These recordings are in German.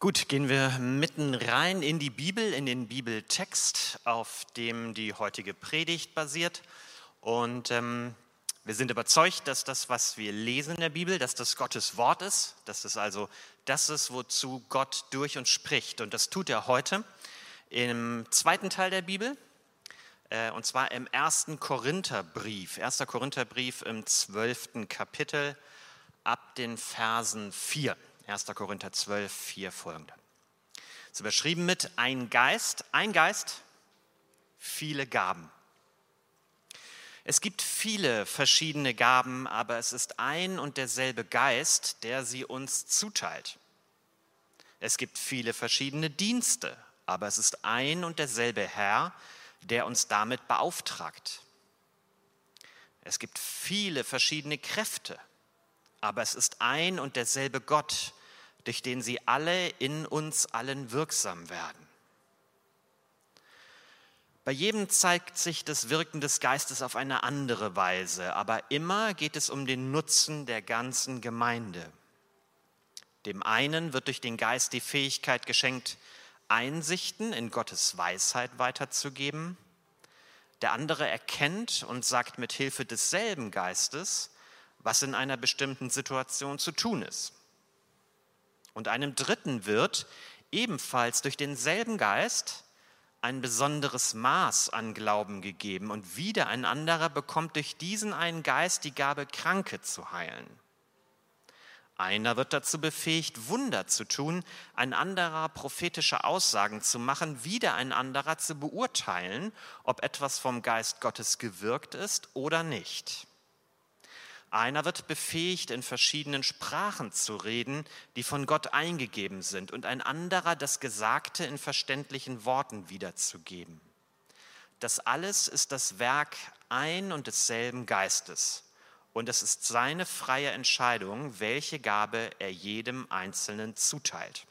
Gut, gehen wir mitten rein in die Bibel, in den Bibeltext, auf dem die heutige Predigt basiert. Und ähm, wir sind überzeugt, dass das, was wir lesen in der Bibel, dass das Gottes Wort ist, dass das also das ist, wozu Gott durch uns spricht. Und das tut er heute im zweiten Teil der Bibel, äh, und zwar im ersten Korintherbrief. Erster Korintherbrief im zwölften Kapitel ab den Versen 4. 1. Korinther 12, 4 folgende. Es ist überschrieben mit ein Geist, ein Geist, viele Gaben. Es gibt viele verschiedene Gaben, aber es ist ein und derselbe Geist, der sie uns zuteilt. Es gibt viele verschiedene Dienste, aber es ist ein und derselbe Herr, der uns damit beauftragt. Es gibt viele verschiedene Kräfte, aber es ist ein und derselbe Gott, durch den sie alle in uns allen wirksam werden. Bei jedem zeigt sich das Wirken des Geistes auf eine andere Weise, aber immer geht es um den Nutzen der ganzen Gemeinde. Dem einen wird durch den Geist die Fähigkeit geschenkt, Einsichten in Gottes Weisheit weiterzugeben. Der andere erkennt und sagt mit Hilfe desselben Geistes, was in einer bestimmten Situation zu tun ist. Und einem Dritten wird ebenfalls durch denselben Geist ein besonderes Maß an Glauben gegeben und wieder ein anderer bekommt durch diesen einen Geist die Gabe, Kranke zu heilen. Einer wird dazu befähigt, Wunder zu tun, ein anderer prophetische Aussagen zu machen, wieder ein anderer zu beurteilen, ob etwas vom Geist Gottes gewirkt ist oder nicht. Einer wird befähigt, in verschiedenen Sprachen zu reden, die von Gott eingegeben sind, und ein anderer das Gesagte in verständlichen Worten wiederzugeben. Das alles ist das Werk ein und desselben Geistes. Und es ist seine freie Entscheidung, welche Gabe er jedem Einzelnen zuteilt.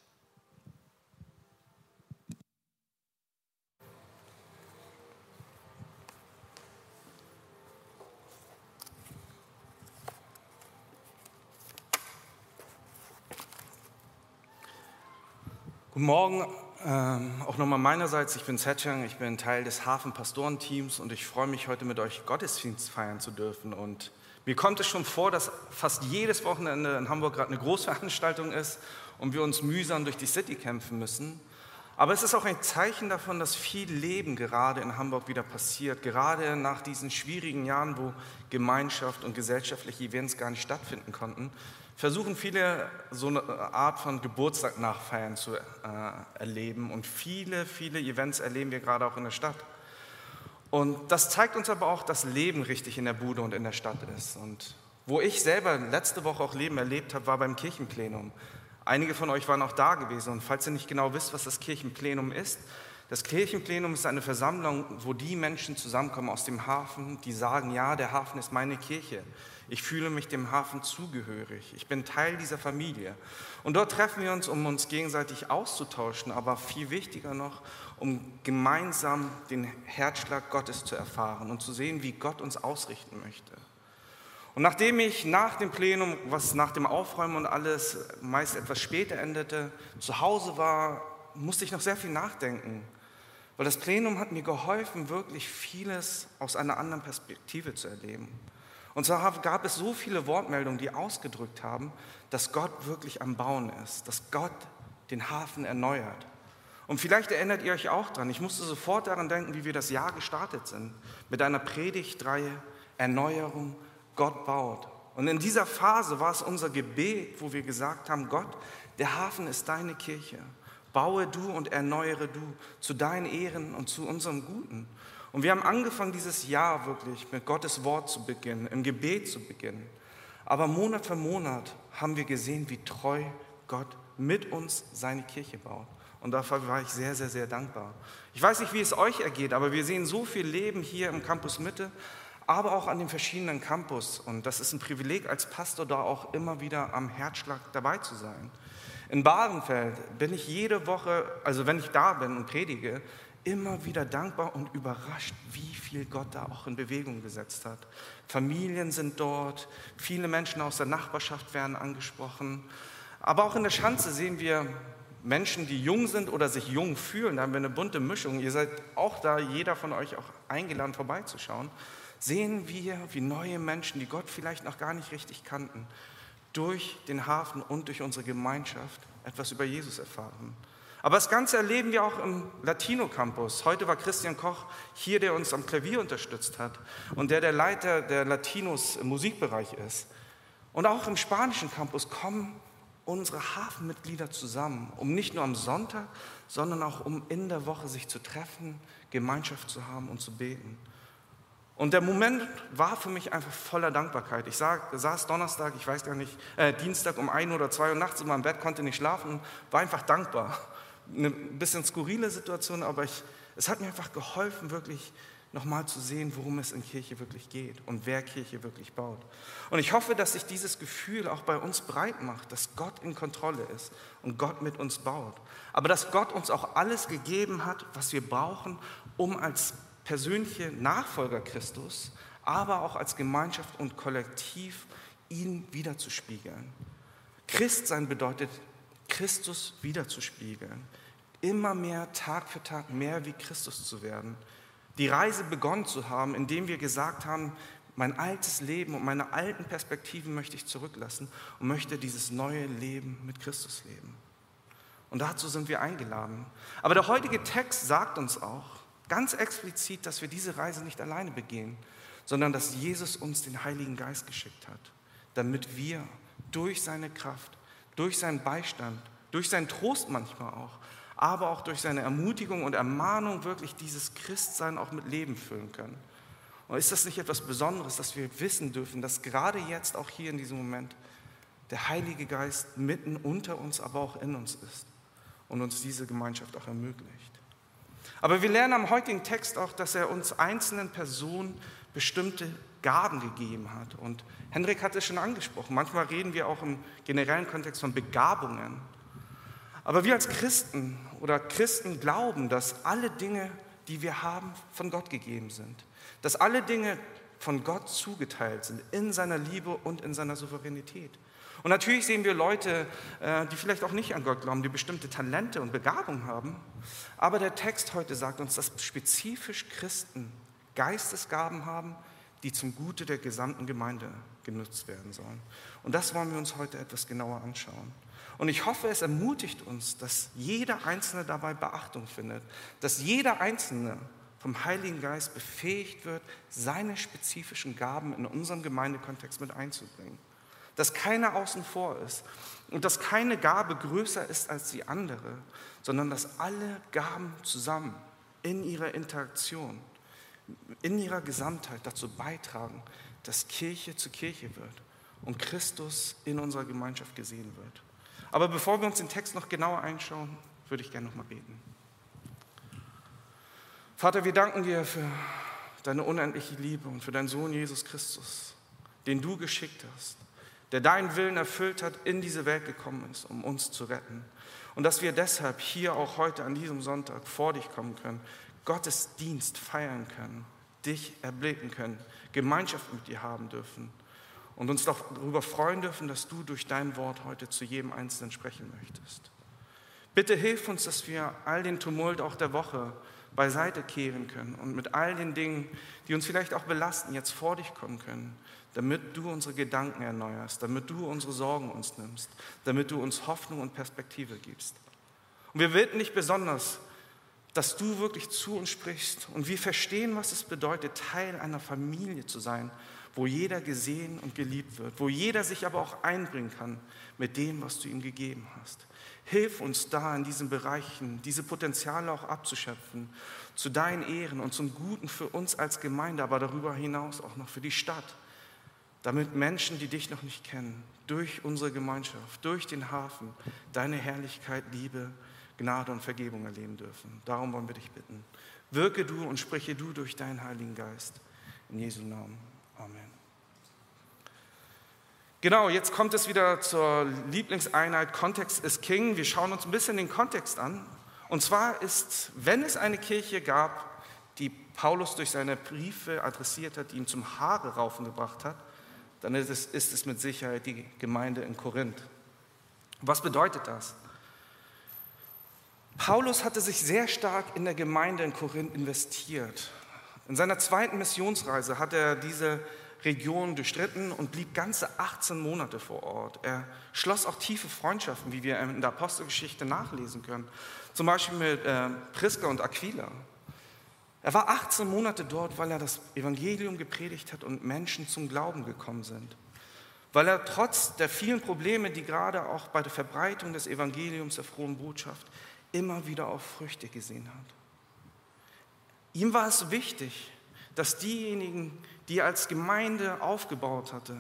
Guten Morgen, ähm, auch nochmal meinerseits. Ich bin Setchang, ich bin Teil des Hafenpastorenteams und ich freue mich heute mit euch Gottesdienst feiern zu dürfen. Und mir kommt es schon vor, dass fast jedes Wochenende in Hamburg gerade eine Großveranstaltung ist und wir uns mühsam durch die City kämpfen müssen. Aber es ist auch ein Zeichen davon, dass viel Leben gerade in Hamburg wieder passiert, gerade nach diesen schwierigen Jahren, wo Gemeinschaft und gesellschaftliche Events gar nicht stattfinden konnten versuchen viele so eine Art von Geburtstag nachfeiern zu äh, erleben und viele, viele Events erleben wir gerade auch in der Stadt. Und das zeigt uns aber auch, dass Leben richtig in der Bude und in der Stadt ist. Und wo ich selber letzte Woche auch Leben erlebt habe, war beim Kirchenplenum. Einige von euch waren auch da gewesen und falls ihr nicht genau wisst, was das Kirchenplenum ist, das Kirchenplenum ist eine Versammlung, wo die Menschen zusammenkommen aus dem Hafen, die sagen, ja, der Hafen ist meine Kirche. Ich fühle mich dem Hafen zugehörig. Ich bin Teil dieser Familie. Und dort treffen wir uns, um uns gegenseitig auszutauschen, aber viel wichtiger noch, um gemeinsam den Herzschlag Gottes zu erfahren und zu sehen, wie Gott uns ausrichten möchte. Und nachdem ich nach dem Plenum, was nach dem Aufräumen und alles meist etwas später endete, zu Hause war, musste ich noch sehr viel nachdenken. Weil das Plenum hat mir geholfen, wirklich vieles aus einer anderen Perspektive zu erleben. Und zwar gab es so viele Wortmeldungen, die ausgedrückt haben, dass Gott wirklich am Bauen ist, dass Gott den Hafen erneuert. Und vielleicht erinnert ihr euch auch daran, ich musste sofort daran denken, wie wir das Jahr gestartet sind, mit einer Predigtreihe Erneuerung, Gott baut. Und in dieser Phase war es unser Gebet, wo wir gesagt haben, Gott, der Hafen ist deine Kirche. Baue du und erneuere du zu deinen Ehren und zu unserem Guten. Und wir haben angefangen, dieses Jahr wirklich mit Gottes Wort zu beginnen, im Gebet zu beginnen. Aber Monat für Monat haben wir gesehen, wie treu Gott mit uns seine Kirche baut. Und dafür war ich sehr, sehr, sehr dankbar. Ich weiß nicht, wie es euch ergeht, aber wir sehen so viel Leben hier im Campus Mitte, aber auch an den verschiedenen Campus. Und das ist ein Privileg als Pastor, da auch immer wieder am Herzschlag dabei zu sein. In Badenfeld bin ich jede Woche, also wenn ich da bin und predige, immer wieder dankbar und überrascht, wie viel Gott da auch in Bewegung gesetzt hat. Familien sind dort, viele Menschen aus der Nachbarschaft werden angesprochen. Aber auch in der Schanze sehen wir Menschen, die jung sind oder sich jung fühlen. Da haben wir eine bunte Mischung. Ihr seid auch da, jeder von euch auch eingeladen vorbeizuschauen. Sehen wir, wie neue Menschen, die Gott vielleicht noch gar nicht richtig kannten, durch den Hafen und durch unsere Gemeinschaft etwas über Jesus erfahren. Aber das Ganze erleben wir auch im Latino Campus. Heute war Christian Koch hier, der uns am Klavier unterstützt hat und der der Leiter der Latinos im Musikbereich ist. Und auch im spanischen Campus kommen unsere Hafenmitglieder zusammen, um nicht nur am Sonntag, sondern auch um in der Woche sich zu treffen, Gemeinschaft zu haben und zu beten. Und der Moment war für mich einfach voller Dankbarkeit. Ich saß Donnerstag, ich weiß gar nicht, äh, Dienstag um ein oder zwei Uhr nachts in meinem Bett, konnte nicht schlafen, war einfach dankbar. Eine bisschen skurrile Situation, aber ich, es hat mir einfach geholfen, wirklich nochmal zu sehen, worum es in Kirche wirklich geht und wer Kirche wirklich baut. Und ich hoffe, dass sich dieses Gefühl auch bei uns breit macht, dass Gott in Kontrolle ist und Gott mit uns baut. Aber dass Gott uns auch alles gegeben hat, was wir brauchen, um als persönliche Nachfolger Christus, aber auch als Gemeinschaft und Kollektiv ihn wiederzuspiegeln. Christsein bedeutet, Christus wiederzuspiegeln. Immer mehr Tag für Tag mehr wie Christus zu werden die Reise begonnen zu haben, indem wir gesagt haben, mein altes Leben und meine alten Perspektiven möchte ich zurücklassen und möchte dieses neue Leben mit Christus leben. Und dazu sind wir eingeladen. Aber der heutige Text sagt uns auch ganz explizit, dass wir diese Reise nicht alleine begehen, sondern dass Jesus uns den Heiligen Geist geschickt hat, damit wir durch seine Kraft, durch seinen Beistand, durch seinen Trost manchmal auch, aber auch durch seine Ermutigung und Ermahnung wirklich dieses Christsein auch mit Leben füllen können. Und ist das nicht etwas Besonderes, dass wir wissen dürfen, dass gerade jetzt, auch hier in diesem Moment, der Heilige Geist mitten unter uns, aber auch in uns ist und uns diese Gemeinschaft auch ermöglicht. Aber wir lernen am heutigen Text auch, dass er uns einzelnen Personen bestimmte Gaben gegeben hat. Und Henrik hat es schon angesprochen. Manchmal reden wir auch im generellen Kontext von Begabungen. Aber wir als Christen oder Christen glauben, dass alle Dinge, die wir haben, von Gott gegeben sind. Dass alle Dinge von Gott zugeteilt sind, in seiner Liebe und in seiner Souveränität. Und natürlich sehen wir Leute, äh, die vielleicht auch nicht an Gott glauben, die bestimmte Talente und Begabungen haben. Aber der Text heute sagt uns, dass spezifisch Christen Geistesgaben haben, die zum Gute der gesamten Gemeinde genutzt werden sollen. Und das wollen wir uns heute etwas genauer anschauen. Und ich hoffe, es ermutigt uns, dass jeder Einzelne dabei Beachtung findet, dass jeder Einzelne vom Heiligen Geist befähigt wird, seine spezifischen Gaben in unserem Gemeindekontext mit einzubringen. Dass keiner außen vor ist und dass keine Gabe größer ist als die andere, sondern dass alle Gaben zusammen in ihrer Interaktion, in ihrer Gesamtheit dazu beitragen, dass Kirche zu Kirche wird und Christus in unserer Gemeinschaft gesehen wird. Aber bevor wir uns den Text noch genauer einschauen, würde ich gerne noch mal beten. Vater, wir danken dir für deine unendliche Liebe und für deinen Sohn Jesus Christus, den du geschickt hast, der deinen Willen erfüllt hat, in diese Welt gekommen ist, um uns zu retten. Und dass wir deshalb hier auch heute an diesem Sonntag vor dich kommen können, Gottes Dienst feiern können, dich erblicken können, Gemeinschaft mit dir haben dürfen und uns darüber freuen dürfen, dass du durch dein Wort heute zu jedem Einzelnen sprechen möchtest. Bitte hilf uns, dass wir all den Tumult auch der Woche beiseite kehren können und mit all den Dingen, die uns vielleicht auch belasten, jetzt vor dich kommen können, damit du unsere Gedanken erneuerst, damit du unsere Sorgen uns nimmst, damit du uns Hoffnung und Perspektive gibst. Und wir bitten dich besonders, dass du wirklich zu uns sprichst und wir verstehen, was es bedeutet, Teil einer Familie zu sein, wo jeder gesehen und geliebt wird, wo jeder sich aber auch einbringen kann mit dem, was du ihm gegeben hast. Hilf uns da in diesen Bereichen, diese Potenziale auch abzuschöpfen, zu deinen Ehren und zum Guten für uns als Gemeinde, aber darüber hinaus auch noch für die Stadt, damit Menschen, die dich noch nicht kennen, durch unsere Gemeinschaft, durch den Hafen, deine Herrlichkeit, Liebe, Gnade und Vergebung erleben dürfen. Darum wollen wir dich bitten. Wirke du und spreche du durch deinen Heiligen Geist. In Jesu Namen. Amen. Genau, jetzt kommt es wieder zur Lieblingseinheit Kontext ist King. Wir schauen uns ein bisschen den Kontext an. Und zwar ist, wenn es eine Kirche gab, die Paulus durch seine Briefe adressiert hat, die ihn zum Haare raufen gebracht hat, dann ist es, ist es mit Sicherheit die Gemeinde in Korinth. Was bedeutet das? Paulus hatte sich sehr stark in der Gemeinde in Korinth investiert. In seiner zweiten Missionsreise hat er diese Region durchstritten und blieb ganze 18 Monate vor Ort. Er schloss auch tiefe Freundschaften, wie wir in der Apostelgeschichte nachlesen können. Zum Beispiel mit äh, Priska und Aquila. Er war 18 Monate dort, weil er das Evangelium gepredigt hat und Menschen zum Glauben gekommen sind. Weil er trotz der vielen Probleme, die gerade auch bei der Verbreitung des Evangeliums der frohen Botschaft immer wieder auf Früchte gesehen hat. Ihm war es wichtig, dass diejenigen, die er als Gemeinde aufgebaut hatte,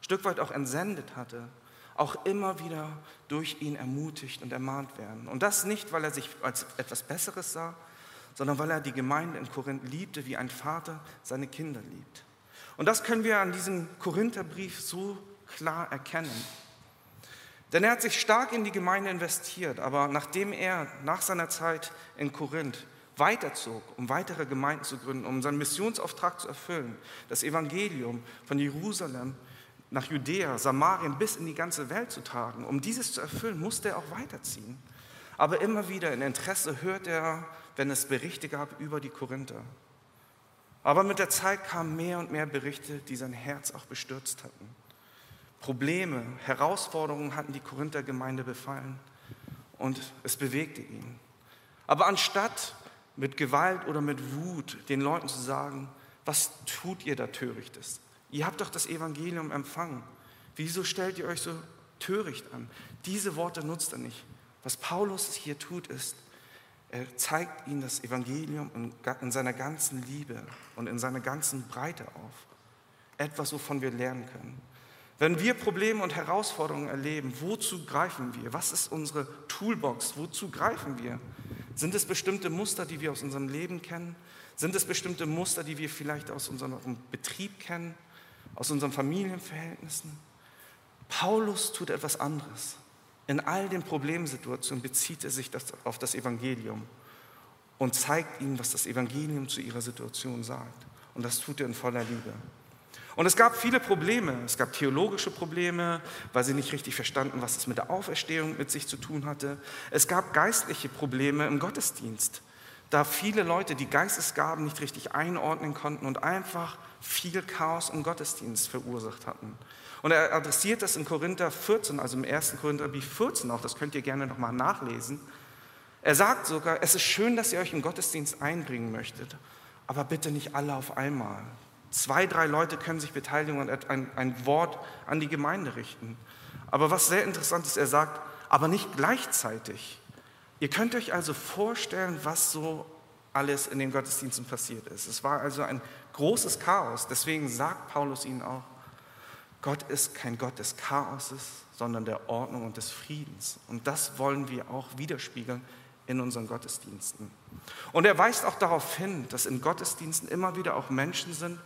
Stück weit auch entsendet hatte, auch immer wieder durch ihn ermutigt und ermahnt werden. Und das nicht, weil er sich als etwas Besseres sah, sondern weil er die Gemeinde in Korinth liebte, wie ein Vater seine Kinder liebt. Und das können wir an diesem Korintherbrief so klar erkennen. Denn er hat sich stark in die Gemeinde investiert, aber nachdem er nach seiner Zeit in Korinth weiterzog, um weitere Gemeinden zu gründen, um seinen Missionsauftrag zu erfüllen, das Evangelium von Jerusalem nach Judäa, Samarien bis in die ganze Welt zu tragen, um dieses zu erfüllen, musste er auch weiterziehen. Aber immer wieder in Interesse hört er, wenn es Berichte gab über die Korinther. Aber mit der Zeit kamen mehr und mehr Berichte, die sein Herz auch bestürzt hatten. Probleme, Herausforderungen hatten die Korinther Gemeinde befallen und es bewegte ihn. Aber anstatt mit Gewalt oder mit Wut den Leuten zu sagen, was tut ihr da törichtes? Ihr habt doch das Evangelium empfangen. Wieso stellt ihr euch so töricht an? Diese Worte nutzt er nicht. Was Paulus hier tut, ist, er zeigt ihnen das Evangelium in seiner ganzen Liebe und in seiner ganzen Breite auf. Etwas, wovon wir lernen können. Wenn wir Probleme und Herausforderungen erleben, wozu greifen wir? Was ist unsere Toolbox? Wozu greifen wir? Sind es bestimmte Muster, die wir aus unserem Leben kennen? Sind es bestimmte Muster, die wir vielleicht aus unserem Betrieb kennen, aus unseren Familienverhältnissen? Paulus tut etwas anderes. In all den Problemsituationen bezieht er sich auf das Evangelium und zeigt ihnen, was das Evangelium zu ihrer Situation sagt. Und das tut er in voller Liebe. Und es gab viele Probleme. Es gab theologische Probleme, weil sie nicht richtig verstanden, was es mit der Auferstehung mit sich zu tun hatte. Es gab geistliche Probleme im Gottesdienst, da viele Leute die Geistesgaben nicht richtig einordnen konnten und einfach viel Chaos im Gottesdienst verursacht hatten. Und er adressiert das in Korinther 14, also im 1. Korintherbrief 14 auch, das könnt ihr gerne nochmal nachlesen. Er sagt sogar, es ist schön, dass ihr euch im Gottesdienst einbringen möchtet, aber bitte nicht alle auf einmal. Zwei, drei Leute können sich beteiligen und ein, ein Wort an die Gemeinde richten. Aber was sehr interessant ist, er sagt, aber nicht gleichzeitig. Ihr könnt euch also vorstellen, was so alles in den Gottesdiensten passiert ist. Es war also ein großes Chaos. Deswegen sagt Paulus ihnen auch, Gott ist kein Gott des Chaoses, sondern der Ordnung und des Friedens. Und das wollen wir auch widerspiegeln in unseren Gottesdiensten. Und er weist auch darauf hin, dass in Gottesdiensten immer wieder auch Menschen sind,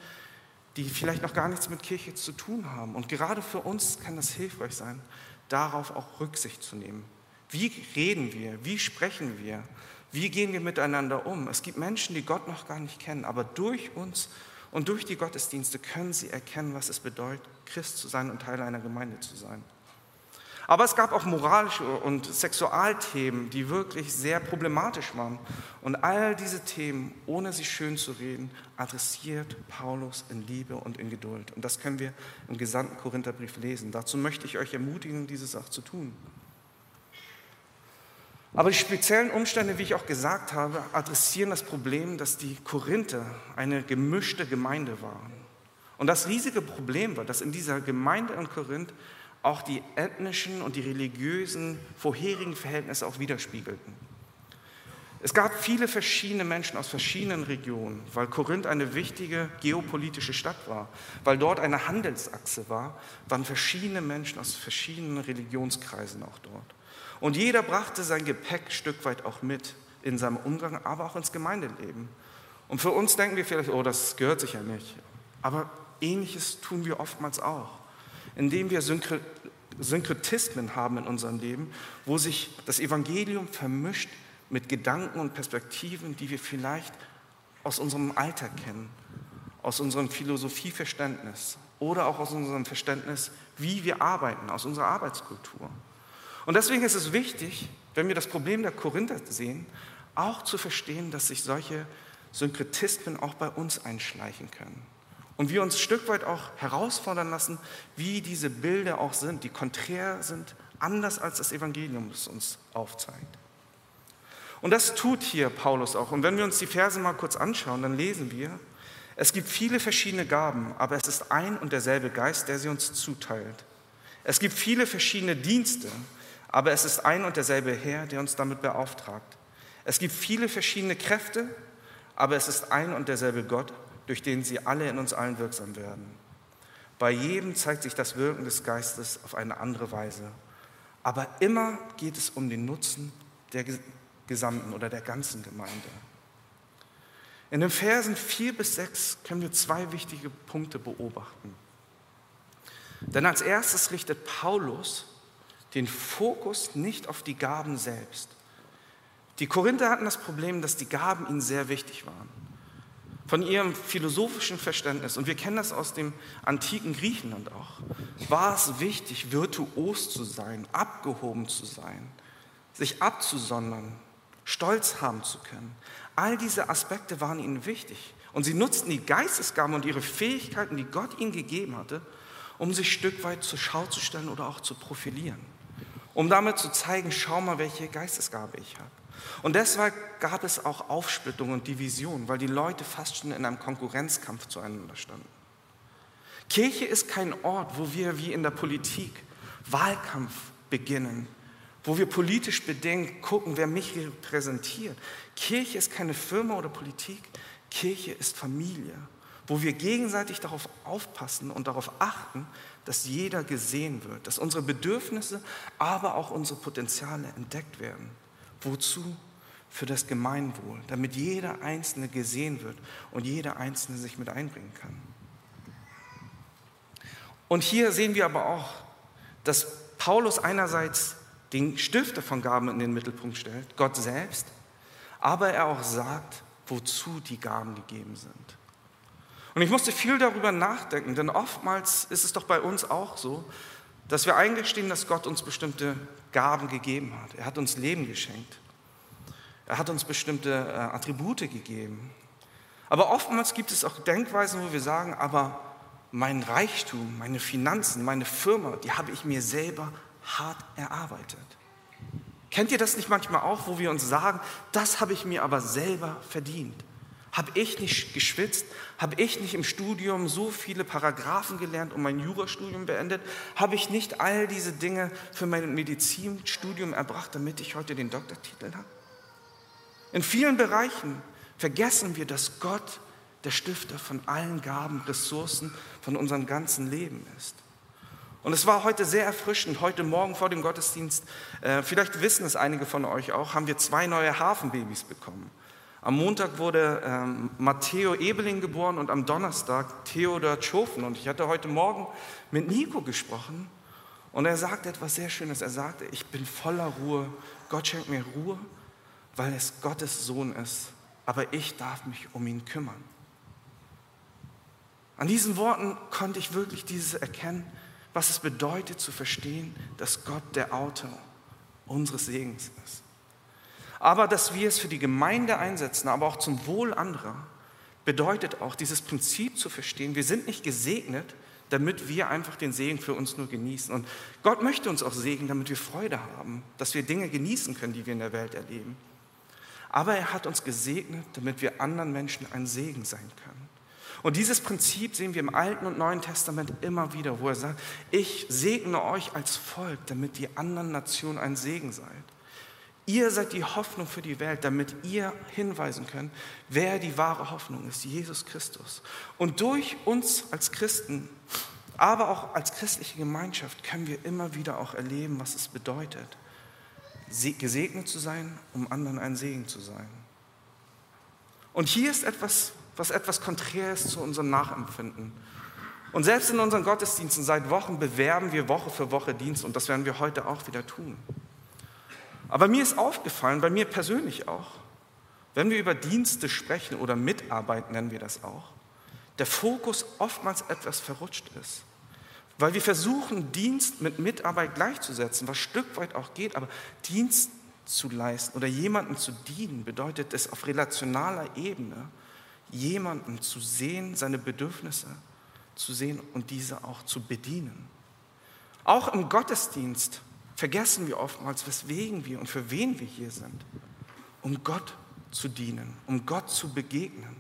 die vielleicht noch gar nichts mit Kirche zu tun haben. Und gerade für uns kann das hilfreich sein, darauf auch Rücksicht zu nehmen. Wie reden wir? Wie sprechen wir? Wie gehen wir miteinander um? Es gibt Menschen, die Gott noch gar nicht kennen, aber durch uns und durch die Gottesdienste können sie erkennen, was es bedeutet, Christ zu sein und Teil einer Gemeinde zu sein. Aber es gab auch moralische und Sexualthemen, die wirklich sehr problematisch waren. Und all diese Themen, ohne sie schön zu reden, adressiert Paulus in Liebe und in Geduld. Und das können wir im gesamten Korintherbrief lesen. Dazu möchte ich euch ermutigen, diese Sache zu tun. Aber die speziellen Umstände, wie ich auch gesagt habe, adressieren das Problem, dass die Korinther eine gemischte Gemeinde waren. Und das riesige Problem war, dass in dieser Gemeinde in Korinth auch die ethnischen und die religiösen vorherigen Verhältnisse auch widerspiegelten. Es gab viele verschiedene Menschen aus verschiedenen Regionen, weil Korinth eine wichtige geopolitische Stadt war, weil dort eine Handelsachse war, waren verschiedene Menschen aus verschiedenen Religionskreisen auch dort. Und jeder brachte sein Gepäck ein Stück weit auch mit in seinem Umgang, aber auch ins Gemeindeleben. Und für uns denken wir vielleicht, oh, das gehört sich ja nicht. Aber ähnliches tun wir oftmals auch indem wir Synkretismen haben in unserem Leben, wo sich das Evangelium vermischt mit Gedanken und Perspektiven, die wir vielleicht aus unserem Alltag kennen, aus unserem Philosophieverständnis oder auch aus unserem Verständnis, wie wir arbeiten, aus unserer Arbeitskultur. Und deswegen ist es wichtig, wenn wir das Problem der Korinther sehen, auch zu verstehen, dass sich solche Synkretismen auch bei uns einschleichen können. Und wir uns ein Stück weit auch herausfordern lassen, wie diese Bilder auch sind, die konträr sind, anders als das Evangelium es uns aufzeigt. Und das tut hier Paulus auch. Und wenn wir uns die Verse mal kurz anschauen, dann lesen wir, es gibt viele verschiedene Gaben, aber es ist ein und derselbe Geist, der sie uns zuteilt. Es gibt viele verschiedene Dienste, aber es ist ein und derselbe Herr, der uns damit beauftragt. Es gibt viele verschiedene Kräfte, aber es ist ein und derselbe Gott, durch den sie alle in uns allen wirksam werden. Bei jedem zeigt sich das Wirken des Geistes auf eine andere Weise. Aber immer geht es um den Nutzen der gesamten oder der ganzen Gemeinde. In den Versen 4 bis 6 können wir zwei wichtige Punkte beobachten. Denn als erstes richtet Paulus den Fokus nicht auf die Gaben selbst. Die Korinther hatten das Problem, dass die Gaben ihnen sehr wichtig waren. Von ihrem philosophischen Verständnis, und wir kennen das aus dem antiken Griechenland auch, war es wichtig, virtuos zu sein, abgehoben zu sein, sich abzusondern, Stolz haben zu können. All diese Aspekte waren ihnen wichtig. Und sie nutzten die Geistesgaben und ihre Fähigkeiten, die Gott ihnen gegeben hatte, um sich Stück weit zur Schau zu stellen oder auch zu profilieren. Um damit zu zeigen, schau mal, welche Geistesgabe ich habe. Und deshalb gab es auch Aufsplittung und Division, weil die Leute fast schon in einem Konkurrenzkampf zueinander standen. Kirche ist kein Ort, wo wir wie in der Politik Wahlkampf beginnen wo wir politisch bedingt gucken, wer mich repräsentiert. Kirche ist keine Firma oder Politik, Kirche ist Familie, wo wir gegenseitig darauf aufpassen und darauf achten, dass jeder gesehen wird, dass unsere Bedürfnisse, aber auch unsere Potenziale entdeckt werden. Wozu? Für das Gemeinwohl, damit jeder Einzelne gesehen wird und jeder Einzelne sich mit einbringen kann. Und hier sehen wir aber auch, dass Paulus einerseits den Stifter von Gaben in den Mittelpunkt stellt, Gott selbst, aber er auch sagt, wozu die Gaben gegeben sind. Und ich musste viel darüber nachdenken, denn oftmals ist es doch bei uns auch so, dass wir eingestehen, dass Gott uns bestimmte Gaben gegeben hat. Er hat uns Leben geschenkt. Er hat uns bestimmte äh, Attribute gegeben. Aber oftmals gibt es auch Denkweisen, wo wir sagen, aber mein Reichtum, meine Finanzen, meine Firma, die habe ich mir selber hart erarbeitet. Kennt ihr das nicht manchmal auch, wo wir uns sagen, das habe ich mir aber selber verdient? Habe ich nicht geschwitzt? Habe ich nicht im Studium so viele Paragraphen gelernt und mein Jurastudium beendet? Habe ich nicht all diese Dinge für mein Medizinstudium erbracht, damit ich heute den Doktortitel habe? In vielen Bereichen vergessen wir, dass Gott der Stifter von allen Gaben, Ressourcen von unserem ganzen Leben ist. Und es war heute sehr erfrischend. Heute Morgen vor dem Gottesdienst, äh, vielleicht wissen es einige von euch auch, haben wir zwei neue Hafenbabys bekommen. Am Montag wurde ähm, Matteo Ebeling geboren und am Donnerstag Theodor Tschofen. Und ich hatte heute Morgen mit Nico gesprochen und er sagte etwas sehr Schönes. Er sagte, ich bin voller Ruhe. Gott schenkt mir Ruhe, weil es Gottes Sohn ist. Aber ich darf mich um ihn kümmern. An diesen Worten konnte ich wirklich dieses erkennen, was es bedeutet zu verstehen, dass Gott der Autor unseres Segens ist. Aber dass wir es für die Gemeinde einsetzen, aber auch zum Wohl anderer, bedeutet auch dieses Prinzip zu verstehen, wir sind nicht gesegnet, damit wir einfach den Segen für uns nur genießen. Und Gott möchte uns auch segnen, damit wir Freude haben, dass wir Dinge genießen können, die wir in der Welt erleben. Aber er hat uns gesegnet, damit wir anderen Menschen ein Segen sein können. Und dieses Prinzip sehen wir im Alten und Neuen Testament immer wieder, wo er sagt, ich segne euch als Volk, damit die anderen Nationen ein Segen seid. Ihr seid die Hoffnung für die Welt, damit ihr hinweisen könnt, wer die wahre Hoffnung ist, Jesus Christus. Und durch uns als Christen, aber auch als christliche Gemeinschaft können wir immer wieder auch erleben, was es bedeutet, gesegnet zu sein, um anderen ein Segen zu sein. Und hier ist etwas, was etwas konträr ist zu unserem Nachempfinden. Und selbst in unseren Gottesdiensten seit Wochen bewerben wir Woche für Woche Dienst und das werden wir heute auch wieder tun. Aber mir ist aufgefallen, bei mir persönlich auch, wenn wir über Dienste sprechen oder Mitarbeit nennen wir das auch, der Fokus oftmals etwas verrutscht ist. Weil wir versuchen, Dienst mit Mitarbeit gleichzusetzen, was Stück weit auch geht, aber Dienst zu leisten oder jemandem zu dienen bedeutet es auf relationaler Ebene, jemanden zu sehen, seine Bedürfnisse zu sehen und diese auch zu bedienen. Auch im Gottesdienst vergessen wir oftmals, weswegen wir und für wen wir hier sind, um Gott zu dienen, um Gott zu begegnen.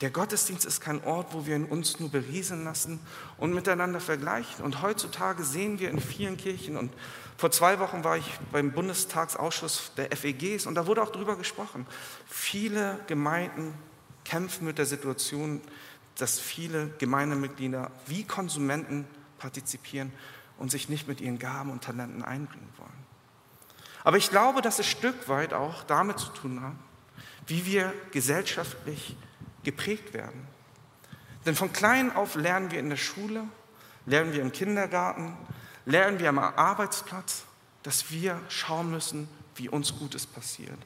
Der Gottesdienst ist kein Ort, wo wir uns nur berieseln lassen und miteinander vergleichen. Und heutzutage sehen wir in vielen Kirchen, und vor zwei Wochen war ich beim Bundestagsausschuss der FEGs und da wurde auch darüber gesprochen, viele Gemeinden kämpfen mit der Situation, dass viele Gemeindemitglieder wie Konsumenten partizipieren und sich nicht mit ihren Gaben und Talenten einbringen wollen. Aber ich glaube, dass es Stück weit auch damit zu tun hat, wie wir gesellschaftlich geprägt werden. Denn von klein auf lernen wir in der Schule, lernen wir im Kindergarten, lernen wir am Arbeitsplatz, dass wir schauen müssen, wie uns Gutes passiert.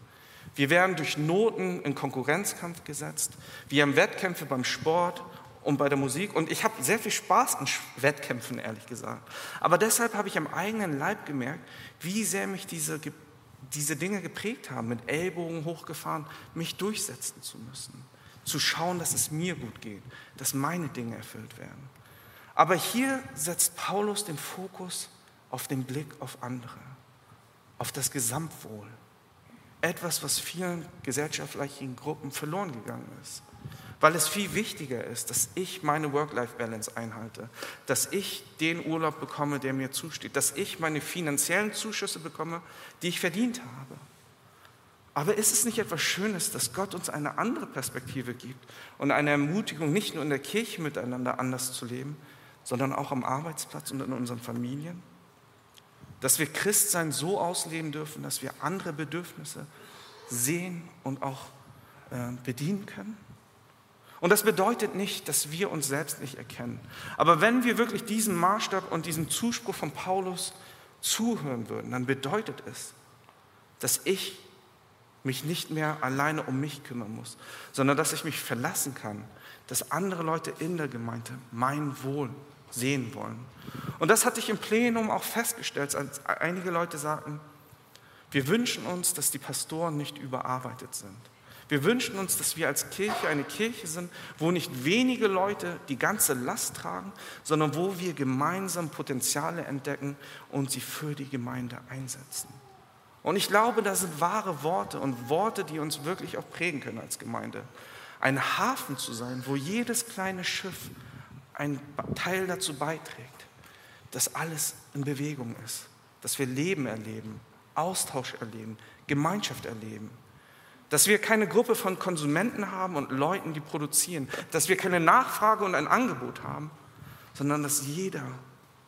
Wir werden durch Noten in Konkurrenzkampf gesetzt. Wir haben Wettkämpfe beim Sport und bei der Musik. Und ich habe sehr viel Spaß an Wettkämpfen, ehrlich gesagt. Aber deshalb habe ich am eigenen Leib gemerkt, wie sehr mich diese, diese Dinge geprägt haben, mit Ellbogen hochgefahren, mich durchsetzen zu müssen zu schauen, dass es mir gut geht, dass meine Dinge erfüllt werden. Aber hier setzt Paulus den Fokus auf den Blick auf andere, auf das Gesamtwohl. Etwas, was vielen gesellschaftlichen Gruppen verloren gegangen ist. Weil es viel wichtiger ist, dass ich meine Work-Life-Balance einhalte, dass ich den Urlaub bekomme, der mir zusteht, dass ich meine finanziellen Zuschüsse bekomme, die ich verdient habe. Aber ist es nicht etwas Schönes, dass Gott uns eine andere Perspektive gibt und eine Ermutigung, nicht nur in der Kirche miteinander anders zu leben, sondern auch am Arbeitsplatz und in unseren Familien? Dass wir Christsein so ausleben dürfen, dass wir andere Bedürfnisse sehen und auch äh, bedienen können? Und das bedeutet nicht, dass wir uns selbst nicht erkennen. Aber wenn wir wirklich diesem Maßstab und diesem Zuspruch von Paulus zuhören würden, dann bedeutet es, dass ich mich nicht mehr alleine um mich kümmern muss, sondern dass ich mich verlassen kann, dass andere Leute in der Gemeinde mein Wohl sehen wollen. Und das hatte ich im Plenum auch festgestellt, als einige Leute sagten, wir wünschen uns, dass die Pastoren nicht überarbeitet sind. Wir wünschen uns, dass wir als Kirche eine Kirche sind, wo nicht wenige Leute die ganze Last tragen, sondern wo wir gemeinsam Potenziale entdecken und sie für die Gemeinde einsetzen. Und ich glaube, das sind wahre Worte und Worte, die uns wirklich auch prägen können als Gemeinde. Ein Hafen zu sein, wo jedes kleine Schiff einen Teil dazu beiträgt, dass alles in Bewegung ist, dass wir Leben erleben, Austausch erleben, Gemeinschaft erleben. Dass wir keine Gruppe von Konsumenten haben und Leuten, die produzieren. Dass wir keine Nachfrage und ein Angebot haben, sondern dass jeder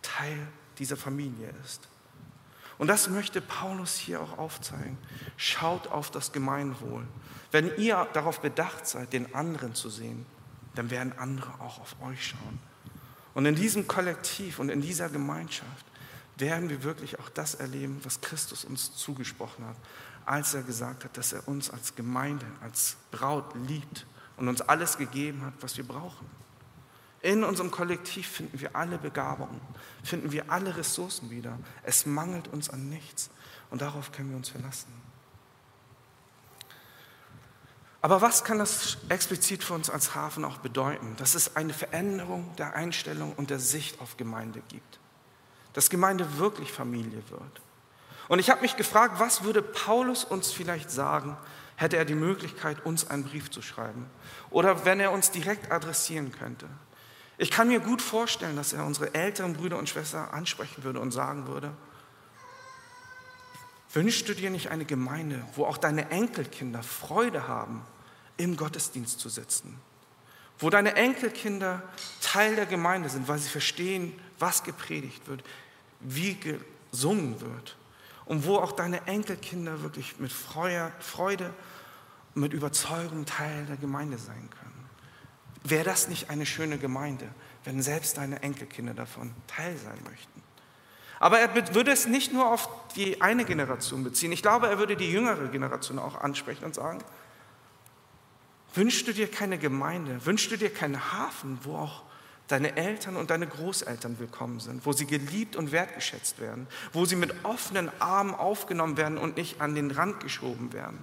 Teil dieser Familie ist. Und das möchte Paulus hier auch aufzeigen. Schaut auf das Gemeinwohl. Wenn ihr darauf bedacht seid, den anderen zu sehen, dann werden andere auch auf euch schauen. Und in diesem Kollektiv und in dieser Gemeinschaft werden wir wirklich auch das erleben, was Christus uns zugesprochen hat, als er gesagt hat, dass er uns als Gemeinde, als Braut liebt und uns alles gegeben hat, was wir brauchen. In unserem Kollektiv finden wir alle Begabungen, finden wir alle Ressourcen wieder. Es mangelt uns an nichts und darauf können wir uns verlassen. Aber was kann das explizit für uns als Hafen auch bedeuten? Dass es eine Veränderung der Einstellung und der Sicht auf Gemeinde gibt. Dass Gemeinde wirklich Familie wird. Und ich habe mich gefragt, was würde Paulus uns vielleicht sagen, hätte er die Möglichkeit, uns einen Brief zu schreiben? Oder wenn er uns direkt adressieren könnte? Ich kann mir gut vorstellen, dass er unsere älteren Brüder und Schwestern ansprechen würde und sagen würde, wünschst du dir nicht eine Gemeinde, wo auch deine Enkelkinder Freude haben, im Gottesdienst zu sitzen? Wo deine Enkelkinder Teil der Gemeinde sind, weil sie verstehen, was gepredigt wird, wie gesungen wird. Und wo auch deine Enkelkinder wirklich mit Freude und mit Überzeugung Teil der Gemeinde sein können. Wäre das nicht eine schöne Gemeinde, wenn selbst deine Enkelkinder davon Teil sein möchten? Aber er würde es nicht nur auf die eine Generation beziehen. Ich glaube, er würde die jüngere Generation auch ansprechen und sagen, wünschst du dir keine Gemeinde, wünschst du dir keinen Hafen, wo auch deine Eltern und deine Großeltern willkommen sind, wo sie geliebt und wertgeschätzt werden, wo sie mit offenen Armen aufgenommen werden und nicht an den Rand geschoben werden,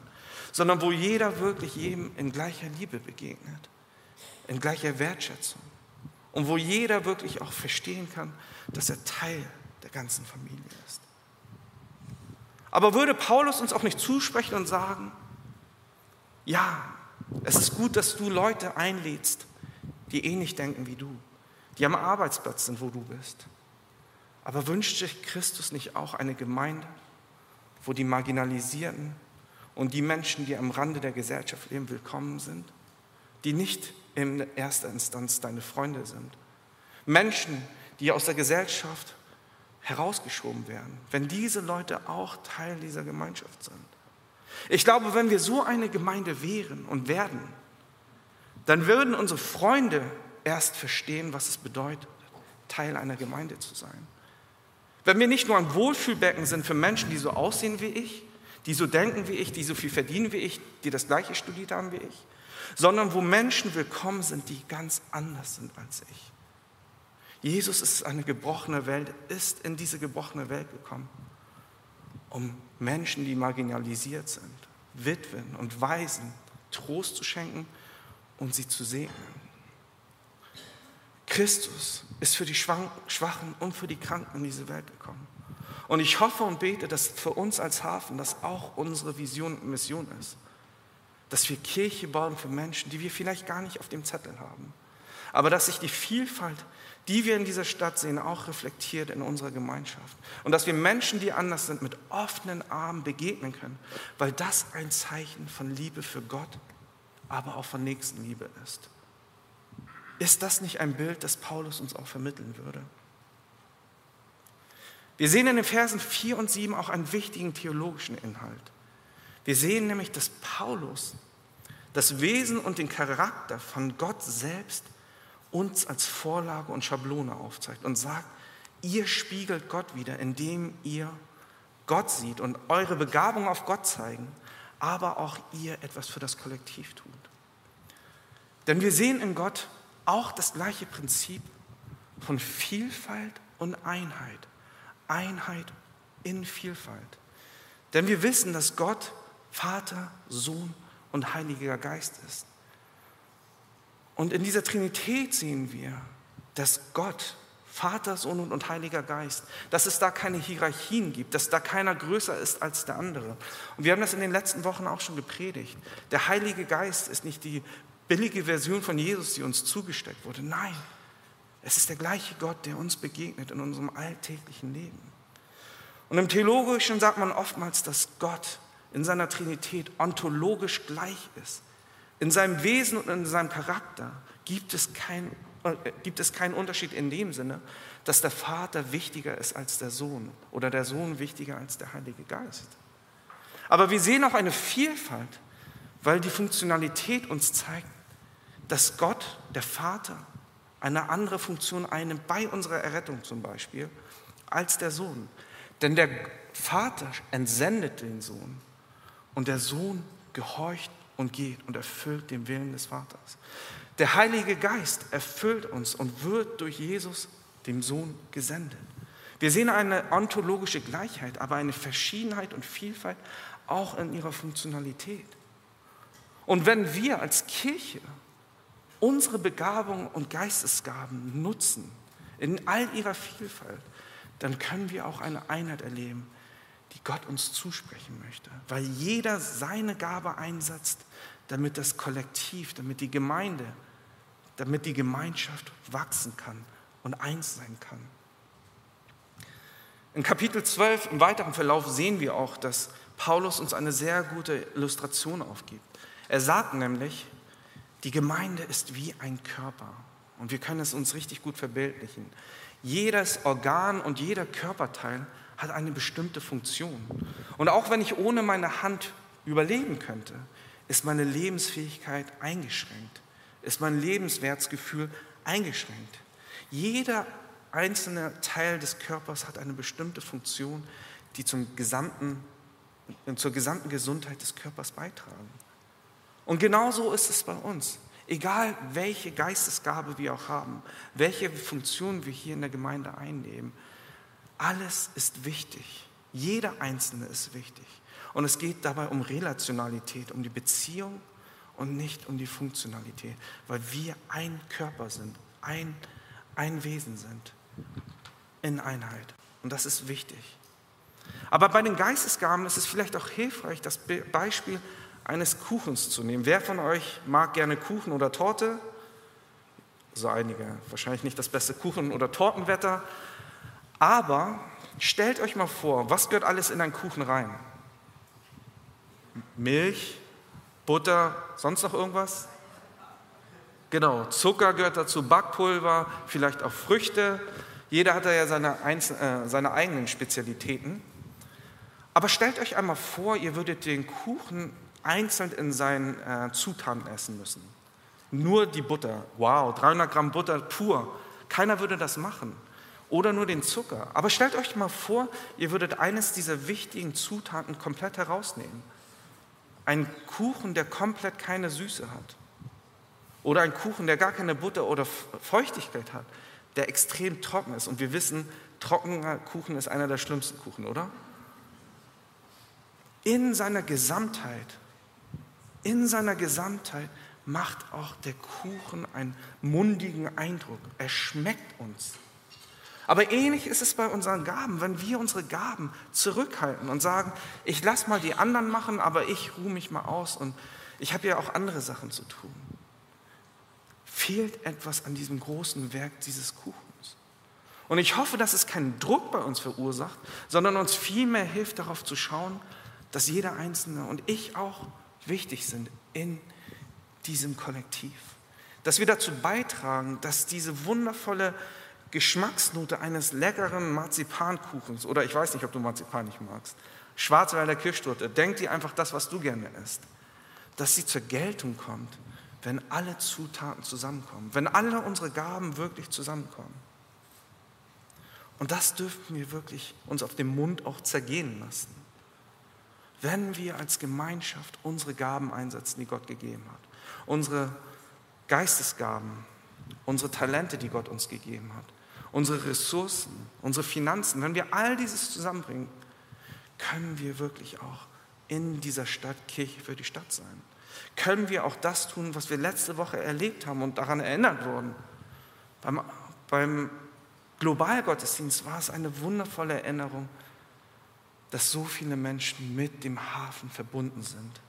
sondern wo jeder wirklich jedem in gleicher Liebe begegnet, in gleicher Wertschätzung und wo jeder wirklich auch verstehen kann, dass er Teil der ganzen Familie ist. Aber würde Paulus uns auch nicht zusprechen und sagen, ja, es ist gut, dass du Leute einlädst, die ähnlich denken wie du, die am Arbeitsplatz sind, wo du bist. Aber wünscht sich Christus nicht auch eine Gemeinde, wo die Marginalisierten und die Menschen, die am Rande der Gesellschaft leben, willkommen sind, die nicht in erster Instanz deine Freunde sind? Menschen, die aus der Gesellschaft herausgeschoben werden, wenn diese Leute auch Teil dieser Gemeinschaft sind. Ich glaube, wenn wir so eine Gemeinde wären und werden, dann würden unsere Freunde erst verstehen, was es bedeutet, Teil einer Gemeinde zu sein. Wenn wir nicht nur ein Wohlfühlbecken sind für Menschen, die so aussehen wie ich, die so denken wie ich, die so viel verdienen wie ich, die das gleiche studiert haben wie ich, sondern wo Menschen willkommen sind, die ganz anders sind als ich. Jesus ist eine gebrochene Welt, ist in diese gebrochene Welt gekommen, um Menschen, die marginalisiert sind, Witwen und Waisen Trost zu schenken und sie zu segnen. Christus ist für die Schwachen und für die Kranken in diese Welt gekommen. Und ich hoffe und bete, dass für uns als Hafen das auch unsere Vision und Mission ist. Dass wir Kirche bauen für Menschen, die wir vielleicht gar nicht auf dem Zettel haben. Aber dass sich die Vielfalt, die wir in dieser Stadt sehen, auch reflektiert in unserer Gemeinschaft. Und dass wir Menschen, die anders sind, mit offenen Armen begegnen können, weil das ein Zeichen von Liebe für Gott, aber auch von Nächstenliebe ist. Ist das nicht ein Bild, das Paulus uns auch vermitteln würde? Wir sehen in den Versen 4 und 7 auch einen wichtigen theologischen Inhalt. Wir sehen nämlich, dass Paulus das Wesen und den Charakter von Gott selbst uns als Vorlage und Schablone aufzeigt und sagt, ihr spiegelt Gott wieder, indem ihr Gott sieht und eure Begabung auf Gott zeigen, aber auch ihr etwas für das Kollektiv tut. Denn wir sehen in Gott auch das gleiche Prinzip von Vielfalt und Einheit. Einheit in Vielfalt. Denn wir wissen, dass Gott Vater, Sohn und Heiliger Geist ist. Und in dieser Trinität sehen wir, dass Gott, Vater, Sohn und Heiliger Geist, dass es da keine Hierarchien gibt, dass da keiner größer ist als der andere. Und wir haben das in den letzten Wochen auch schon gepredigt. Der Heilige Geist ist nicht die billige Version von Jesus, die uns zugesteckt wurde. Nein, es ist der gleiche Gott, der uns begegnet in unserem alltäglichen Leben. Und im Theologischen sagt man oftmals, dass Gott in seiner Trinität ontologisch gleich ist. In seinem Wesen und in seinem Charakter gibt es, kein, äh, gibt es keinen Unterschied in dem Sinne, dass der Vater wichtiger ist als der Sohn oder der Sohn wichtiger als der Heilige Geist. Aber wir sehen auch eine Vielfalt, weil die Funktionalität uns zeigt, dass Gott, der Vater, eine andere Funktion einnimmt, bei unserer Errettung zum Beispiel, als der Sohn. Denn der Vater entsendet den Sohn und der Sohn gehorcht und geht und erfüllt den Willen des Vaters. Der Heilige Geist erfüllt uns und wird durch Jesus, dem Sohn, gesendet. Wir sehen eine ontologische Gleichheit, aber eine Verschiedenheit und Vielfalt auch in ihrer Funktionalität. Und wenn wir als Kirche unsere Begabungen und Geistesgaben nutzen, in all ihrer Vielfalt, dann können wir auch eine Einheit erleben, die Gott uns zusprechen möchte, weil jeder seine Gabe einsetzt, damit das Kollektiv, damit die Gemeinde, damit die Gemeinschaft wachsen kann und eins sein kann. In Kapitel 12 im weiteren Verlauf sehen wir auch, dass Paulus uns eine sehr gute Illustration aufgibt. Er sagt nämlich, die Gemeinde ist wie ein Körper und wir können es uns richtig gut verbildlichen. Jedes Organ und jeder Körperteil hat eine bestimmte Funktion. Und auch wenn ich ohne meine Hand überleben könnte, ist meine Lebensfähigkeit eingeschränkt, ist mein Lebenswertsgefühl eingeschränkt. Jeder einzelne Teil des Körpers hat eine bestimmte Funktion, die zum gesamten, zur gesamten Gesundheit des Körpers beitragen. Und genauso ist es bei uns. Egal welche Geistesgabe wir auch haben, welche Funktion wir hier in der Gemeinde einnehmen, alles ist wichtig. Jeder Einzelne ist wichtig. Und es geht dabei um Relationalität, um die Beziehung und nicht um die Funktionalität, weil wir ein Körper sind, ein, ein Wesen sind in Einheit. Und das ist wichtig. Aber bei den Geistesgaben ist es vielleicht auch hilfreich, das Beispiel eines Kuchens zu nehmen. Wer von euch mag gerne Kuchen oder Torte? So einige. Wahrscheinlich nicht das beste Kuchen- oder Tortenwetter. Aber stellt euch mal vor, was gehört alles in einen Kuchen rein? Milch, Butter, sonst noch irgendwas? Genau, Zucker gehört dazu, Backpulver, vielleicht auch Früchte. Jeder hat da ja seine, Einzel äh, seine eigenen Spezialitäten. Aber stellt euch einmal vor, ihr würdet den Kuchen einzeln in seinen äh, Zutaten essen müssen. Nur die Butter. Wow, 300 Gramm Butter pur. Keiner würde das machen. Oder nur den Zucker. Aber stellt euch mal vor, ihr würdet eines dieser wichtigen Zutaten komplett herausnehmen. Ein Kuchen, der komplett keine Süße hat. Oder ein Kuchen, der gar keine Butter oder Feuchtigkeit hat, der extrem trocken ist. Und wir wissen, trockener Kuchen ist einer der schlimmsten Kuchen, oder? In seiner Gesamtheit, in seiner Gesamtheit macht auch der Kuchen einen mundigen Eindruck. Er schmeckt uns. Aber ähnlich ist es bei unseren Gaben, wenn wir unsere Gaben zurückhalten und sagen, ich lasse mal die anderen machen, aber ich ruhe mich mal aus und ich habe ja auch andere Sachen zu tun. Fehlt etwas an diesem großen Werk dieses Kuchens. Und ich hoffe, dass es keinen Druck bei uns verursacht, sondern uns vielmehr hilft, darauf zu schauen, dass jeder Einzelne und ich auch wichtig sind in diesem Kollektiv. Dass wir dazu beitragen, dass diese wundervolle Geschmacksnote eines leckeren Marzipankuchens, oder ich weiß nicht, ob du Marzipan nicht magst, Schwarzwälder Kirschtorte, denk dir einfach das, was du gerne isst, dass sie zur Geltung kommt, wenn alle Zutaten zusammenkommen, wenn alle unsere Gaben wirklich zusammenkommen. Und das dürfen wir wirklich uns auf dem Mund auch zergehen lassen. Wenn wir als Gemeinschaft unsere Gaben einsetzen, die Gott gegeben hat, unsere Geistesgaben, unsere Talente, die Gott uns gegeben hat, unsere Ressourcen, unsere Finanzen, wenn wir all dieses zusammenbringen, können wir wirklich auch in dieser Stadt Kirche für die Stadt sein. Können wir auch das tun, was wir letzte Woche erlebt haben und daran erinnert wurden. Beim, beim Globalgottesdienst war es eine wundervolle Erinnerung, dass so viele Menschen mit dem Hafen verbunden sind.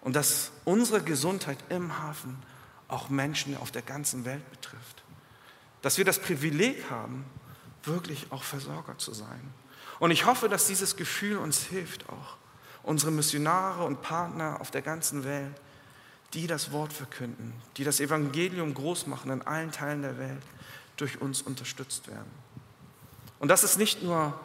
Und dass unsere Gesundheit im Hafen auch Menschen auf der ganzen Welt betrifft dass wir das Privileg haben, wirklich auch Versorger zu sein. Und ich hoffe, dass dieses Gefühl uns hilft, auch unsere Missionare und Partner auf der ganzen Welt, die das Wort verkünden, die das Evangelium groß machen in allen Teilen der Welt, durch uns unterstützt werden. Und dass es nicht nur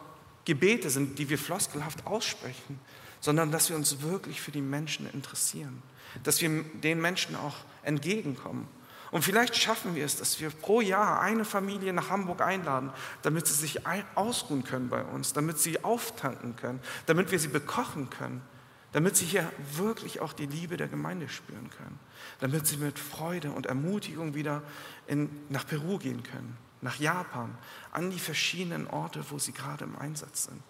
Gebete sind, die wir floskelhaft aussprechen, sondern dass wir uns wirklich für die Menschen interessieren, dass wir den Menschen auch entgegenkommen. Und vielleicht schaffen wir es, dass wir pro Jahr eine Familie nach Hamburg einladen, damit sie sich ausruhen können bei uns, damit sie auftanken können, damit wir sie bekochen können, damit sie hier wirklich auch die Liebe der Gemeinde spüren können, damit sie mit Freude und Ermutigung wieder in, nach Peru gehen können, nach Japan, an die verschiedenen Orte, wo sie gerade im Einsatz sind.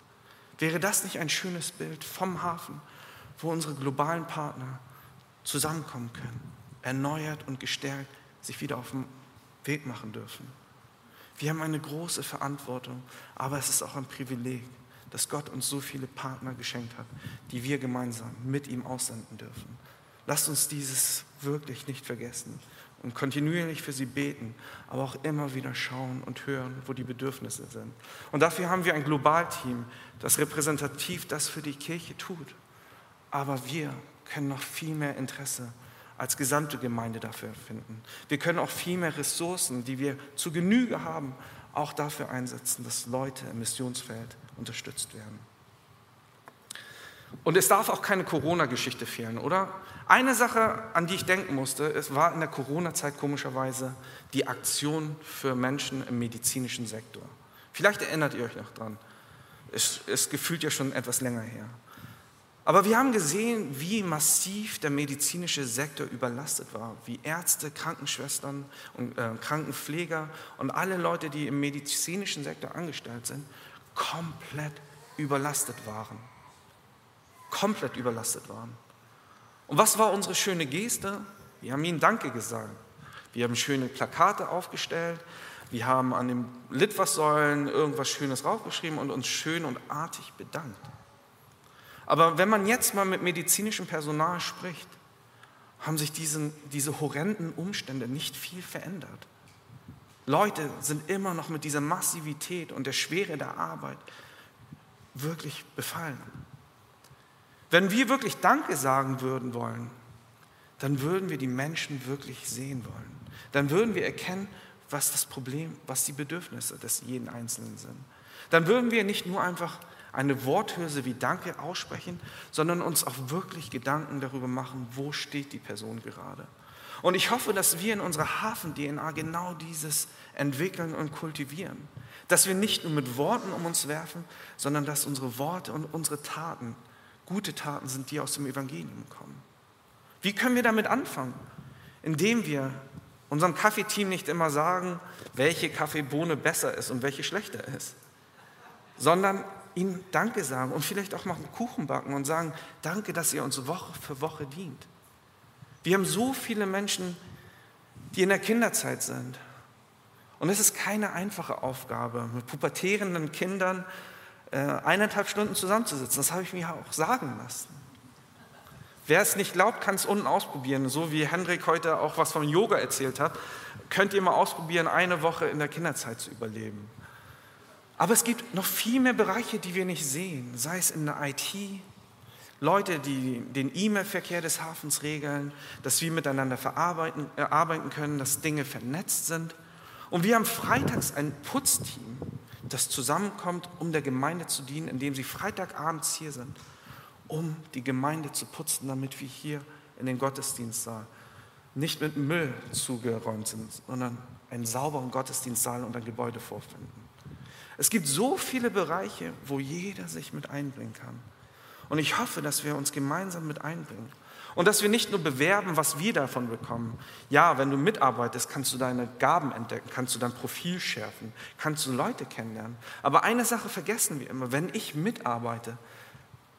Wäre das nicht ein schönes Bild vom Hafen, wo unsere globalen Partner zusammenkommen können, erneuert und gestärkt sich wieder auf den Weg machen dürfen. Wir haben eine große Verantwortung, aber es ist auch ein Privileg, dass Gott uns so viele Partner geschenkt hat, die wir gemeinsam mit ihm aussenden dürfen. Lasst uns dieses wirklich nicht vergessen und kontinuierlich für sie beten, aber auch immer wieder schauen und hören, wo die Bedürfnisse sind. Und dafür haben wir ein Globalteam, das repräsentativ das für die Kirche tut. Aber wir können noch viel mehr Interesse als gesamte Gemeinde dafür finden. Wir können auch viel mehr Ressourcen, die wir zu Genüge haben, auch dafür einsetzen, dass Leute im Missionsfeld unterstützt werden. Und es darf auch keine Corona-Geschichte fehlen, oder? Eine Sache, an die ich denken musste, es war in der Corona-Zeit komischerweise die Aktion für Menschen im medizinischen Sektor. Vielleicht erinnert ihr euch noch dran. Es ist gefühlt ja schon etwas länger her. Aber wir haben gesehen, wie massiv der medizinische Sektor überlastet war, wie Ärzte, Krankenschwestern und äh, Krankenpfleger und alle Leute, die im medizinischen Sektor angestellt sind, komplett überlastet waren. Komplett überlastet waren. Und was war unsere schöne Geste? Wir haben ihnen Danke gesagt. Wir haben schöne Plakate aufgestellt. Wir haben an den Litfaßsäulen irgendwas Schönes draufgeschrieben und uns schön und artig bedankt. Aber wenn man jetzt mal mit medizinischem Personal spricht, haben sich diesen, diese horrenden Umstände nicht viel verändert. Leute sind immer noch mit dieser Massivität und der Schwere der Arbeit wirklich befallen. Wenn wir wirklich Danke sagen würden wollen, dann würden wir die Menschen wirklich sehen wollen. Dann würden wir erkennen, was das Problem, was die Bedürfnisse des jeden Einzelnen sind. Dann würden wir nicht nur einfach eine Worthülse wie Danke aussprechen, sondern uns auch wirklich Gedanken darüber machen, wo steht die Person gerade. Und ich hoffe, dass wir in unserer Hafen-DNA genau dieses entwickeln und kultivieren. Dass wir nicht nur mit Worten um uns werfen, sondern dass unsere Worte und unsere Taten gute Taten sind, die aus dem Evangelium kommen. Wie können wir damit anfangen? Indem wir unserem Kaffeeteam nicht immer sagen, welche Kaffeebohne besser ist und welche schlechter ist, sondern ihnen Danke sagen und vielleicht auch mal einen Kuchen backen und sagen, danke, dass ihr uns Woche für Woche dient. Wir haben so viele Menschen, die in der Kinderzeit sind. Und es ist keine einfache Aufgabe, mit pubertierenden Kindern eineinhalb Stunden zusammenzusitzen. Das habe ich mir auch sagen lassen. Wer es nicht glaubt, kann es unten ausprobieren. So wie Hendrik heute auch was vom Yoga erzählt hat, könnt ihr mal ausprobieren, eine Woche in der Kinderzeit zu überleben. Aber es gibt noch viel mehr Bereiche, die wir nicht sehen, sei es in der IT, Leute, die den E-Mail-Verkehr des Hafens regeln, dass wir miteinander verarbeiten äh, arbeiten können, dass Dinge vernetzt sind. Und wir haben freitags ein Putzteam, das zusammenkommt, um der Gemeinde zu dienen, indem sie Freitagabends hier sind, um die Gemeinde zu putzen, damit wir hier in den Gottesdienstsaal nicht mit Müll zugeräumt sind, sondern einen sauberen Gottesdienstsaal und ein Gebäude vorfinden. Es gibt so viele Bereiche, wo jeder sich mit einbringen kann. Und ich hoffe, dass wir uns gemeinsam mit einbringen. Und dass wir nicht nur bewerben, was wir davon bekommen. Ja, wenn du mitarbeitest, kannst du deine Gaben entdecken, kannst du dein Profil schärfen, kannst du Leute kennenlernen. Aber eine Sache vergessen wir immer, wenn ich mitarbeite,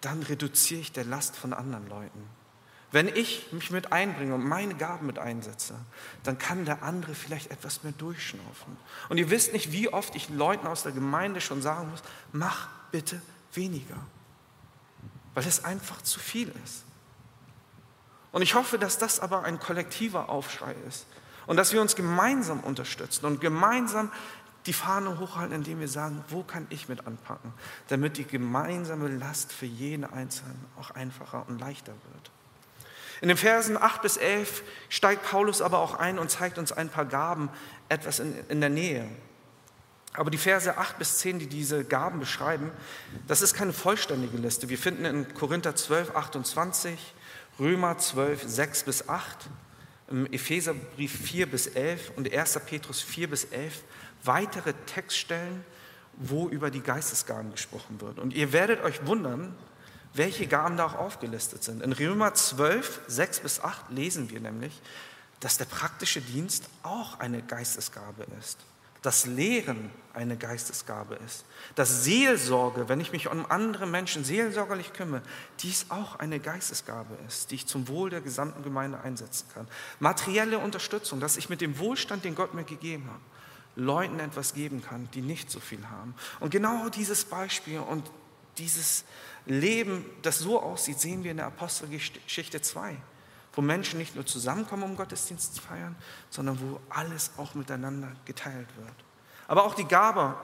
dann reduziere ich der Last von anderen Leuten. Wenn ich mich mit einbringe und meine Gaben mit einsetze, dann kann der andere vielleicht etwas mehr durchschnaufen. Und ihr wisst nicht, wie oft ich Leuten aus der Gemeinde schon sagen muss, mach bitte weniger, weil es einfach zu viel ist. Und ich hoffe, dass das aber ein kollektiver Aufschrei ist und dass wir uns gemeinsam unterstützen und gemeinsam die Fahne hochhalten, indem wir sagen, wo kann ich mit anpacken, damit die gemeinsame Last für jeden Einzelnen auch einfacher und leichter wird. In den Versen 8 bis 11 steigt Paulus aber auch ein und zeigt uns ein paar Gaben, etwas in, in der Nähe. Aber die Verse 8 bis 10, die diese Gaben beschreiben, das ist keine vollständige Liste. Wir finden in Korinther 12, 28, Römer 12, 6 bis 8, im Epheserbrief 4 bis 11 und 1. Petrus 4 bis 11 weitere Textstellen, wo über die Geistesgaben gesprochen wird. Und ihr werdet euch wundern, welche Gaben da auch aufgelistet sind. In Römer 12, 6 bis 8 lesen wir nämlich, dass der praktische Dienst auch eine Geistesgabe ist. Das Lehren eine Geistesgabe ist. Das Seelsorge, wenn ich mich um andere Menschen seelsorgerlich kümmere, dies auch eine Geistesgabe ist, die ich zum Wohl der gesamten Gemeinde einsetzen kann. Materielle Unterstützung, dass ich mit dem Wohlstand, den Gott mir gegeben hat, Leuten etwas geben kann, die nicht so viel haben. Und genau dieses Beispiel und dieses Leben, das so aussieht, sehen wir in der Apostelgeschichte 2, wo Menschen nicht nur zusammenkommen, um Gottesdienst zu feiern, sondern wo alles auch miteinander geteilt wird. Aber auch die Gabe,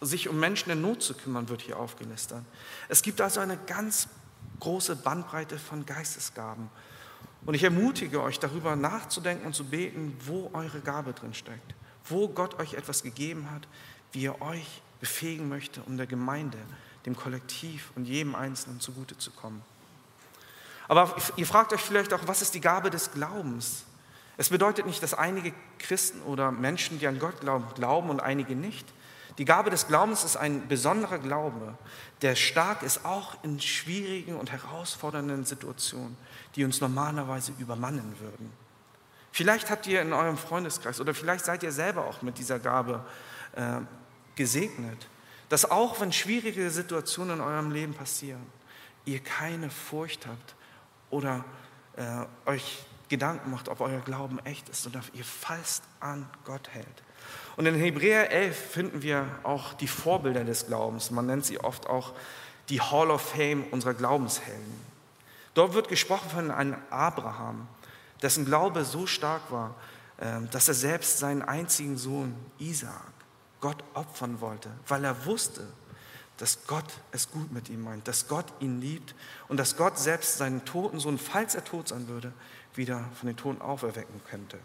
sich um Menschen in Not zu kümmern, wird hier aufgelistet. Es gibt also eine ganz große Bandbreite von Geistesgaben. Und ich ermutige euch, darüber nachzudenken und zu beten, wo eure Gabe drin steckt, wo Gott euch etwas gegeben hat, wie er euch befähigen möchte, um der Gemeinde dem Kollektiv und jedem Einzelnen zugute zu kommen. Aber ihr fragt euch vielleicht auch, was ist die Gabe des Glaubens? Es bedeutet nicht, dass einige Christen oder Menschen, die an Gott glauben, glauben und einige nicht. Die Gabe des Glaubens ist ein besonderer Glaube, der stark ist, auch in schwierigen und herausfordernden Situationen, die uns normalerweise übermannen würden. Vielleicht habt ihr in eurem Freundeskreis oder vielleicht seid ihr selber auch mit dieser Gabe äh, gesegnet, dass auch wenn schwierige Situationen in eurem Leben passieren, ihr keine Furcht habt oder äh, euch Gedanken macht, ob euer Glauben echt ist, sondern ihr fast an Gott hält. Und in Hebräer 11 finden wir auch die Vorbilder des Glaubens. Man nennt sie oft auch die Hall of Fame unserer Glaubenshelden. Dort wird gesprochen von einem Abraham, dessen Glaube so stark war, ähm, dass er selbst seinen einzigen Sohn Isaak Gott opfern wollte, weil er wusste, dass Gott es gut mit ihm meint, dass Gott ihn liebt und dass Gott selbst seinen toten Sohn, falls er tot sein würde, wieder von den Toten auferwecken könnte.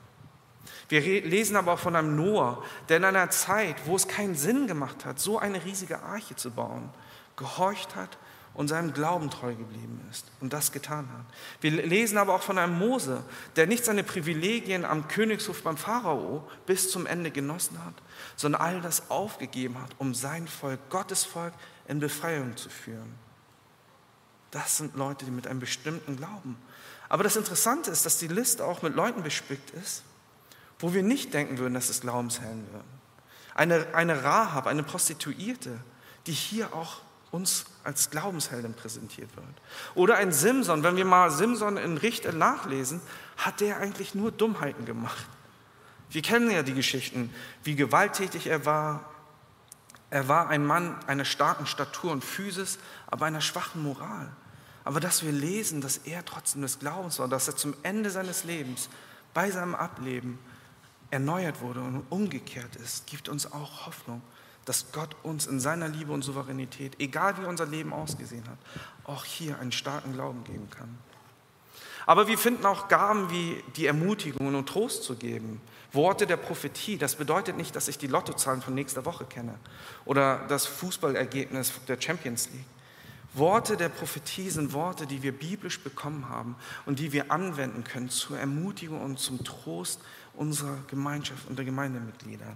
Wir lesen aber auch von einem Noah, der in einer Zeit, wo es keinen Sinn gemacht hat, so eine riesige Arche zu bauen, gehorcht hat und seinem Glauben treu geblieben ist und das getan hat. Wir lesen aber auch von einem Mose, der nicht seine Privilegien am Königshof beim Pharao bis zum Ende genossen hat, sondern all das aufgegeben hat, um sein Volk, Gottes Volk, in Befreiung zu führen. Das sind Leute, die mit einem bestimmten Glauben. Aber das Interessante ist, dass die Liste auch mit Leuten bespickt ist, wo wir nicht denken würden, dass es Glaubenshelden würden. Eine, eine Rahab, eine Prostituierte, die hier auch uns als Glaubensheldin präsentiert wird. Oder ein Simson, wenn wir mal Simson in Richter nachlesen, hat der eigentlich nur Dummheiten gemacht. Wir kennen ja die Geschichten, wie gewalttätig er war. Er war ein Mann einer starken Statur und Physis, aber einer schwachen Moral. Aber dass wir lesen, dass er trotzdem des Glaubens war, dass er zum Ende seines Lebens bei seinem Ableben erneuert wurde und umgekehrt ist, gibt uns auch Hoffnung, dass Gott uns in seiner Liebe und Souveränität, egal wie unser Leben ausgesehen hat, auch hier einen starken Glauben geben kann. Aber wir finden auch Gaben wie die Ermutigung und Trost zu geben, Worte der Prophetie. Das bedeutet nicht, dass ich die Lottozahlen von nächster Woche kenne oder das Fußballergebnis der Champions League. Worte der Prophetie sind Worte, die wir biblisch bekommen haben und die wir anwenden können zur Ermutigung und zum Trost unserer Gemeinschaft und der Gemeindemitglieder.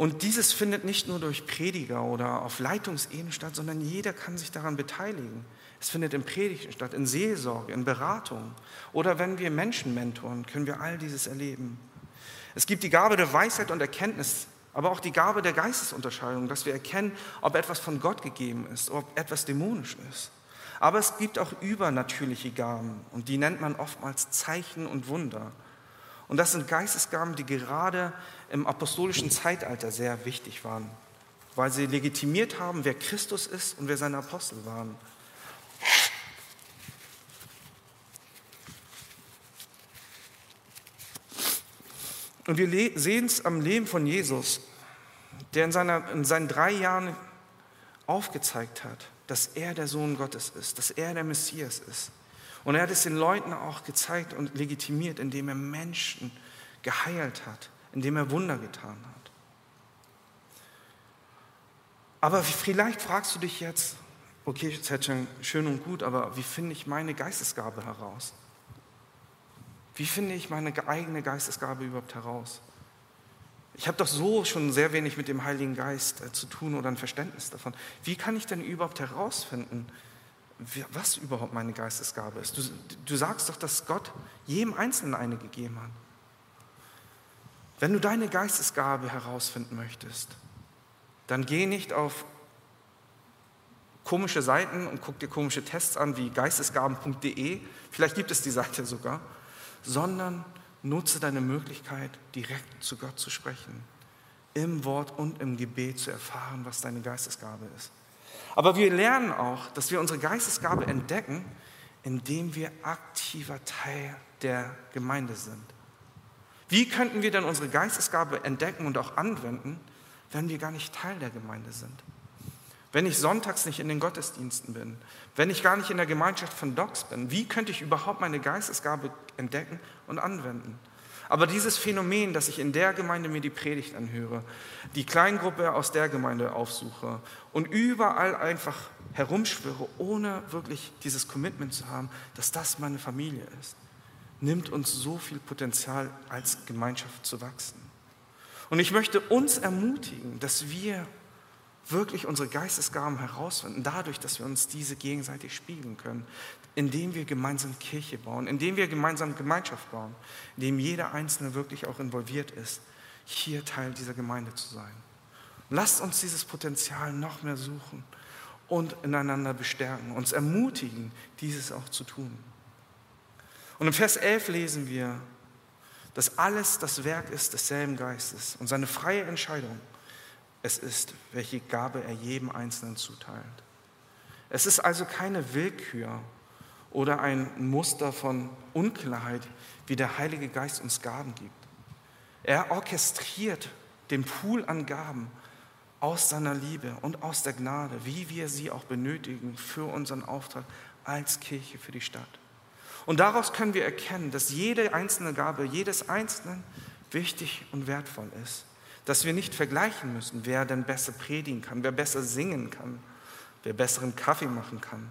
Und dieses findet nicht nur durch Prediger oder auf Leitungsebene statt, sondern jeder kann sich daran beteiligen. Es findet in Predigten statt, in Seelsorge, in Beratung. Oder wenn wir Menschen mentoren, können wir all dieses erleben. Es gibt die Gabe der Weisheit und Erkenntnis, aber auch die Gabe der Geistesunterscheidung, dass wir erkennen, ob etwas von Gott gegeben ist, ob etwas dämonisch ist. Aber es gibt auch übernatürliche Gaben und die nennt man oftmals Zeichen und Wunder. Und das sind Geistesgaben, die gerade im apostolischen Zeitalter sehr wichtig waren, weil sie legitimiert haben, wer Christus ist und wer seine Apostel waren. Und wir sehen es am Leben von Jesus, der in, seiner, in seinen drei Jahren aufgezeigt hat, dass er der Sohn Gottes ist, dass er der Messias ist. Und er hat es den Leuten auch gezeigt und legitimiert, indem er Menschen geheilt hat, indem er Wunder getan hat. Aber vielleicht fragst du dich jetzt, okay, Zetchen, schön und gut, aber wie finde ich meine Geistesgabe heraus? Wie finde ich meine eigene Geistesgabe überhaupt heraus? Ich habe doch so schon sehr wenig mit dem Heiligen Geist äh, zu tun oder ein Verständnis davon. Wie kann ich denn überhaupt herausfinden, was überhaupt meine Geistesgabe ist. Du, du sagst doch, dass Gott jedem Einzelnen eine gegeben hat. Wenn du deine Geistesgabe herausfinden möchtest, dann geh nicht auf komische Seiten und guck dir komische Tests an wie geistesgaben.de, vielleicht gibt es die Seite sogar, sondern nutze deine Möglichkeit, direkt zu Gott zu sprechen, im Wort und im Gebet zu erfahren, was deine Geistesgabe ist. Aber wir lernen auch, dass wir unsere Geistesgabe entdecken, indem wir aktiver Teil der Gemeinde sind. Wie könnten wir denn unsere Geistesgabe entdecken und auch anwenden, wenn wir gar nicht Teil der Gemeinde sind? Wenn ich sonntags nicht in den Gottesdiensten bin, wenn ich gar nicht in der Gemeinschaft von Docs bin, wie könnte ich überhaupt meine Geistesgabe entdecken und anwenden? Aber dieses Phänomen, dass ich in der Gemeinde mir die Predigt anhöre, die Kleingruppe aus der Gemeinde aufsuche und überall einfach herumschwöre, ohne wirklich dieses Commitment zu haben, dass das meine Familie ist, nimmt uns so viel Potenzial als Gemeinschaft zu wachsen. Und ich möchte uns ermutigen, dass wir wirklich unsere Geistesgaben herausfinden, dadurch, dass wir uns diese gegenseitig spiegeln können, indem wir gemeinsam Kirche bauen, indem wir gemeinsam Gemeinschaft bauen, indem jeder Einzelne wirklich auch involviert ist, hier Teil dieser Gemeinde zu sein. Lasst uns dieses Potenzial noch mehr suchen und ineinander bestärken, uns ermutigen, dieses auch zu tun. Und im Vers 11 lesen wir, dass alles das Werk ist desselben Geistes und seine freie Entscheidung es ist, welche Gabe er jedem Einzelnen zuteilt. Es ist also keine Willkür oder ein Muster von Unklarheit, wie der Heilige Geist uns Gaben gibt. Er orchestriert den Pool an Gaben aus seiner Liebe und aus der Gnade, wie wir sie auch benötigen für unseren Auftrag als Kirche für die Stadt. Und daraus können wir erkennen, dass jede einzelne Gabe jedes Einzelnen wichtig und wertvoll ist. Dass wir nicht vergleichen müssen, wer denn besser predigen kann, wer besser singen kann, wer besseren Kaffee machen kann.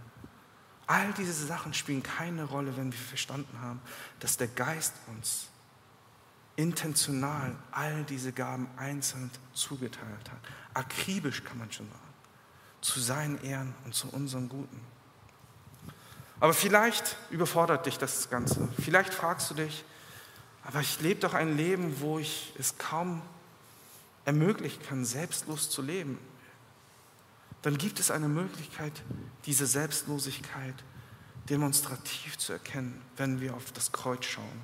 All diese Sachen spielen keine Rolle, wenn wir verstanden haben, dass der Geist uns intentional all diese Gaben einzeln zugeteilt hat. Akribisch kann man schon sagen. Zu seinen Ehren und zu unserem Guten. Aber vielleicht überfordert dich das Ganze. Vielleicht fragst du dich, aber ich lebe doch ein Leben, wo ich es kaum ermöglichen kann, selbstlos zu leben. Dann gibt es eine Möglichkeit, diese Selbstlosigkeit demonstrativ zu erkennen, wenn wir auf das Kreuz schauen.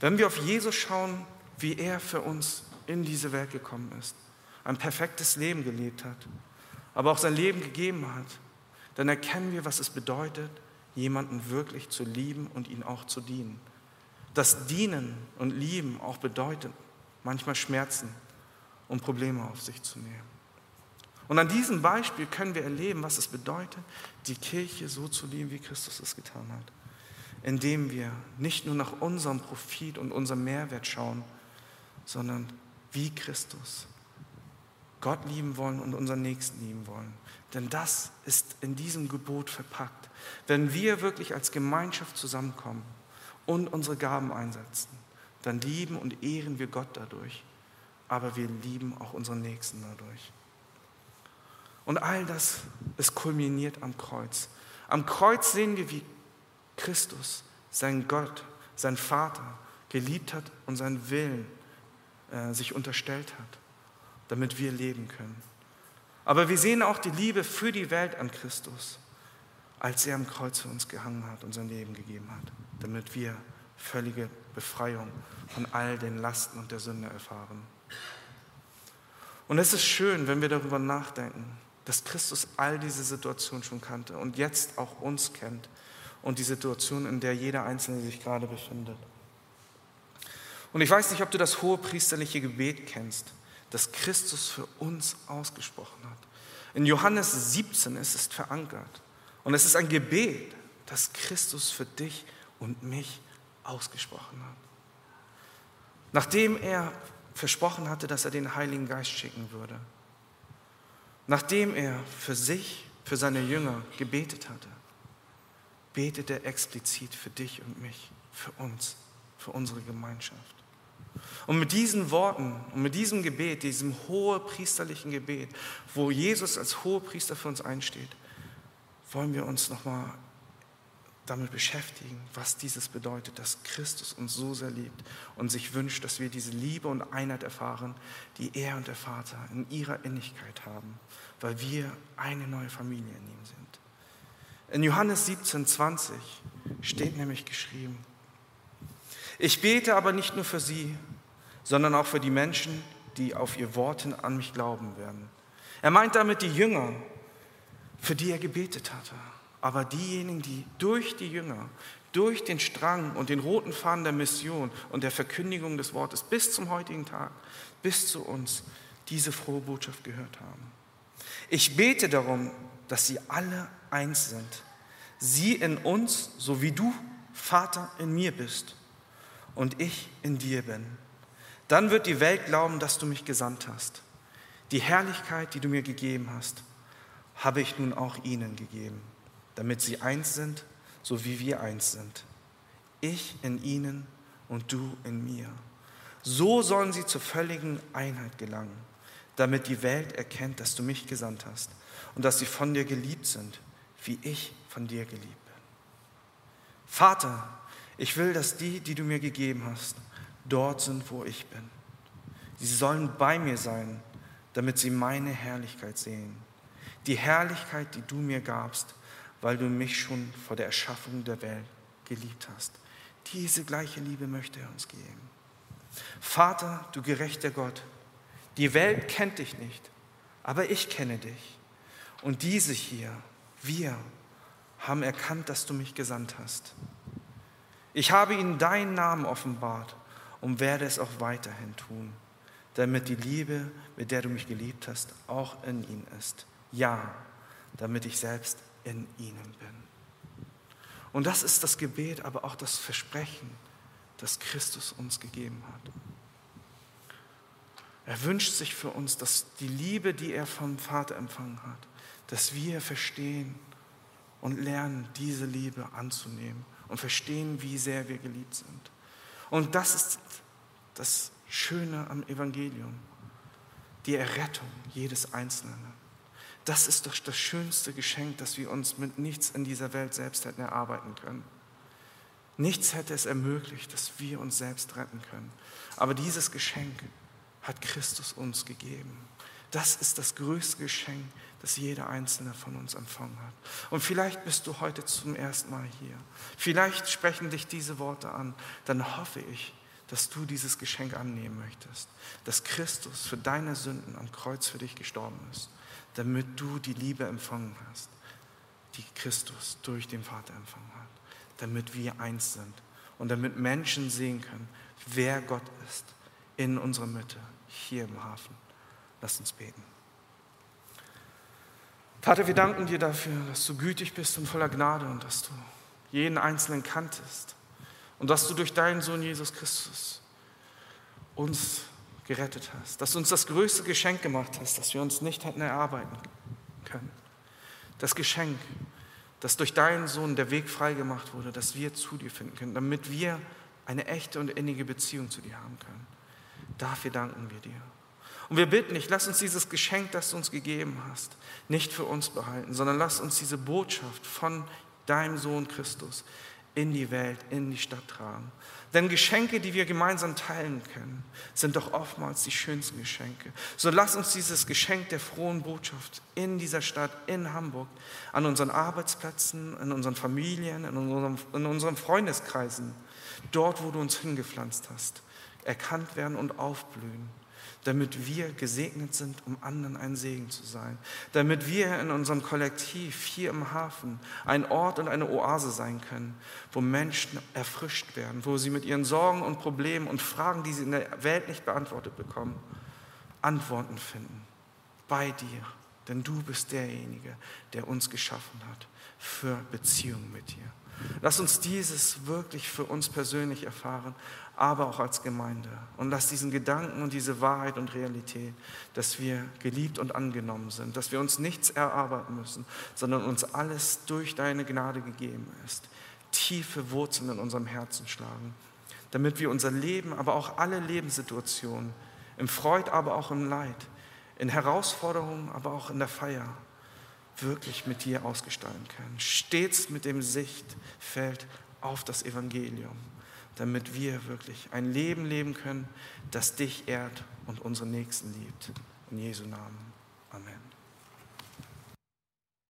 Wenn wir auf Jesus schauen, wie er für uns in diese Welt gekommen ist, ein perfektes Leben gelebt hat, aber auch sein Leben gegeben hat, dann erkennen wir, was es bedeutet, jemanden wirklich zu lieben und ihn auch zu dienen. Das Dienen und Lieben auch bedeutet manchmal Schmerzen und Probleme auf sich zu nehmen. Und an diesem Beispiel können wir erleben, was es bedeutet, die Kirche so zu lieben, wie Christus es getan hat. Indem wir nicht nur nach unserem Profit und unserem Mehrwert schauen, sondern wie Christus Gott lieben wollen und unseren Nächsten lieben wollen. Denn das ist in diesem Gebot verpackt. Wenn wir wirklich als Gemeinschaft zusammenkommen und unsere Gaben einsetzen, dann lieben und ehren wir Gott dadurch, aber wir lieben auch unseren Nächsten dadurch. Und all das ist kulminiert am Kreuz. Am Kreuz sehen wir, wie Christus, sein Gott, sein Vater geliebt hat und seinen Willen äh, sich unterstellt hat, damit wir leben können. Aber wir sehen auch die Liebe für die Welt an Christus, als er am Kreuz für uns gehangen hat und sein Leben gegeben hat, damit wir völlige Befreiung von all den Lasten und der Sünde erfahren. Und es ist schön, wenn wir darüber nachdenken, dass Christus all diese Situationen schon kannte und jetzt auch uns kennt und die Situation, in der jeder Einzelne sich gerade befindet. Und ich weiß nicht, ob du das hohe priesterliche Gebet kennst das Christus für uns ausgesprochen hat. In Johannes 17 ist es verankert. Und es ist ein Gebet, das Christus für dich und mich ausgesprochen hat. Nachdem er versprochen hatte, dass er den Heiligen Geist schicken würde, nachdem er für sich, für seine Jünger gebetet hatte, betet er explizit für dich und mich, für uns, für unsere Gemeinschaft. Und mit diesen Worten und mit diesem Gebet, diesem hohepriesterlichen Gebet, wo Jesus als Hohepriester für uns einsteht, wollen wir uns nochmal damit beschäftigen, was dieses bedeutet, dass Christus uns so sehr liebt und sich wünscht, dass wir diese Liebe und Einheit erfahren, die er und der Vater in ihrer Innigkeit haben, weil wir eine neue Familie in ihm sind. In Johannes 17, 20 steht nämlich geschrieben, ich bete aber nicht nur für sie, sondern auch für die Menschen, die auf ihr Worten an mich glauben werden. Er meint damit die Jünger, für die er gebetet hatte, aber diejenigen, die durch die Jünger, durch den Strang und den roten Faden der Mission und der Verkündigung des Wortes bis zum heutigen Tag, bis zu uns, diese frohe Botschaft gehört haben. Ich bete darum, dass sie alle eins sind. Sie in uns, so wie du, Vater, in mir bist und ich in dir bin dann wird die Welt glauben, dass du mich gesandt hast. Die Herrlichkeit, die du mir gegeben hast, habe ich nun auch ihnen gegeben, damit sie eins sind, so wie wir eins sind. Ich in ihnen und du in mir. So sollen sie zur völligen Einheit gelangen, damit die Welt erkennt, dass du mich gesandt hast und dass sie von dir geliebt sind, wie ich von dir geliebt bin. Vater, ich will, dass die, die du mir gegeben hast, dort sind, wo ich bin. Sie sollen bei mir sein, damit sie meine Herrlichkeit sehen. Die Herrlichkeit, die du mir gabst, weil du mich schon vor der Erschaffung der Welt geliebt hast. Diese gleiche Liebe möchte er uns geben. Vater, du gerechter Gott, die Welt kennt dich nicht, aber ich kenne dich. Und diese hier, wir, haben erkannt, dass du mich gesandt hast. Ich habe ihnen deinen Namen offenbart und werde es auch weiterhin tun, damit die Liebe, mit der du mich geliebt hast, auch in ihnen ist. Ja, damit ich selbst in ihnen bin. Und das ist das Gebet, aber auch das Versprechen, das Christus uns gegeben hat. Er wünscht sich für uns, dass die Liebe, die er vom Vater empfangen hat, dass wir verstehen und lernen, diese Liebe anzunehmen und verstehen, wie sehr wir geliebt sind. Und das ist das Schöne am Evangelium, die Errettung jedes Einzelnen. Das ist doch das schönste Geschenk, das wir uns mit nichts in dieser Welt selbst hätten erarbeiten können. Nichts hätte es ermöglicht, dass wir uns selbst retten können. Aber dieses Geschenk hat Christus uns gegeben. Das ist das größte Geschenk, das jeder einzelne von uns empfangen hat. Und vielleicht bist du heute zum ersten Mal hier. Vielleicht sprechen dich diese Worte an. Dann hoffe ich, dass du dieses Geschenk annehmen möchtest, dass Christus für deine Sünden am Kreuz für dich gestorben ist damit du die Liebe empfangen hast, die Christus durch den Vater empfangen hat, damit wir eins sind und damit Menschen sehen können, wer Gott ist in unserer Mitte, hier im Hafen. Lass uns beten. Vater, wir danken dir dafür, dass du gütig bist und voller Gnade und dass du jeden Einzelnen kanntest und dass du durch deinen Sohn Jesus Christus uns gerettet hast, dass du uns das größte Geschenk gemacht hast, das wir uns nicht hätten erarbeiten können. Das Geschenk, dass durch deinen Sohn der Weg freigemacht wurde, dass wir zu dir finden können, damit wir eine echte und innige Beziehung zu dir haben können. Dafür danken wir dir. Und wir bitten dich, lass uns dieses Geschenk, das du uns gegeben hast, nicht für uns behalten, sondern lass uns diese Botschaft von deinem Sohn Christus in die Welt, in die Stadt tragen. Denn Geschenke, die wir gemeinsam teilen können, sind doch oftmals die schönsten Geschenke. So lass uns dieses Geschenk der frohen Botschaft in dieser Stadt, in Hamburg, an unseren Arbeitsplätzen, in unseren Familien, in unseren, in unseren Freundeskreisen, dort, wo du uns hingepflanzt hast, erkannt werden und aufblühen damit wir gesegnet sind, um anderen ein Segen zu sein, damit wir in unserem Kollektiv hier im Hafen ein Ort und eine Oase sein können, wo Menschen erfrischt werden, wo sie mit ihren Sorgen und Problemen und Fragen, die sie in der Welt nicht beantwortet bekommen, Antworten finden. Bei dir, denn du bist derjenige, der uns geschaffen hat für Beziehungen mit dir. Lass uns dieses wirklich für uns persönlich erfahren, aber auch als Gemeinde. Und lass diesen Gedanken und diese Wahrheit und Realität, dass wir geliebt und angenommen sind, dass wir uns nichts erarbeiten müssen, sondern uns alles durch deine Gnade gegeben ist, tiefe Wurzeln in unserem Herzen schlagen, damit wir unser Leben, aber auch alle Lebenssituationen, im Freud, aber auch im Leid, in Herausforderungen, aber auch in der Feier, wirklich mit dir ausgestalten können. Stets mit dem Sichtfeld auf das Evangelium, damit wir wirklich ein Leben leben können, das dich ehrt und unsere Nächsten liebt. In Jesu Namen. Amen.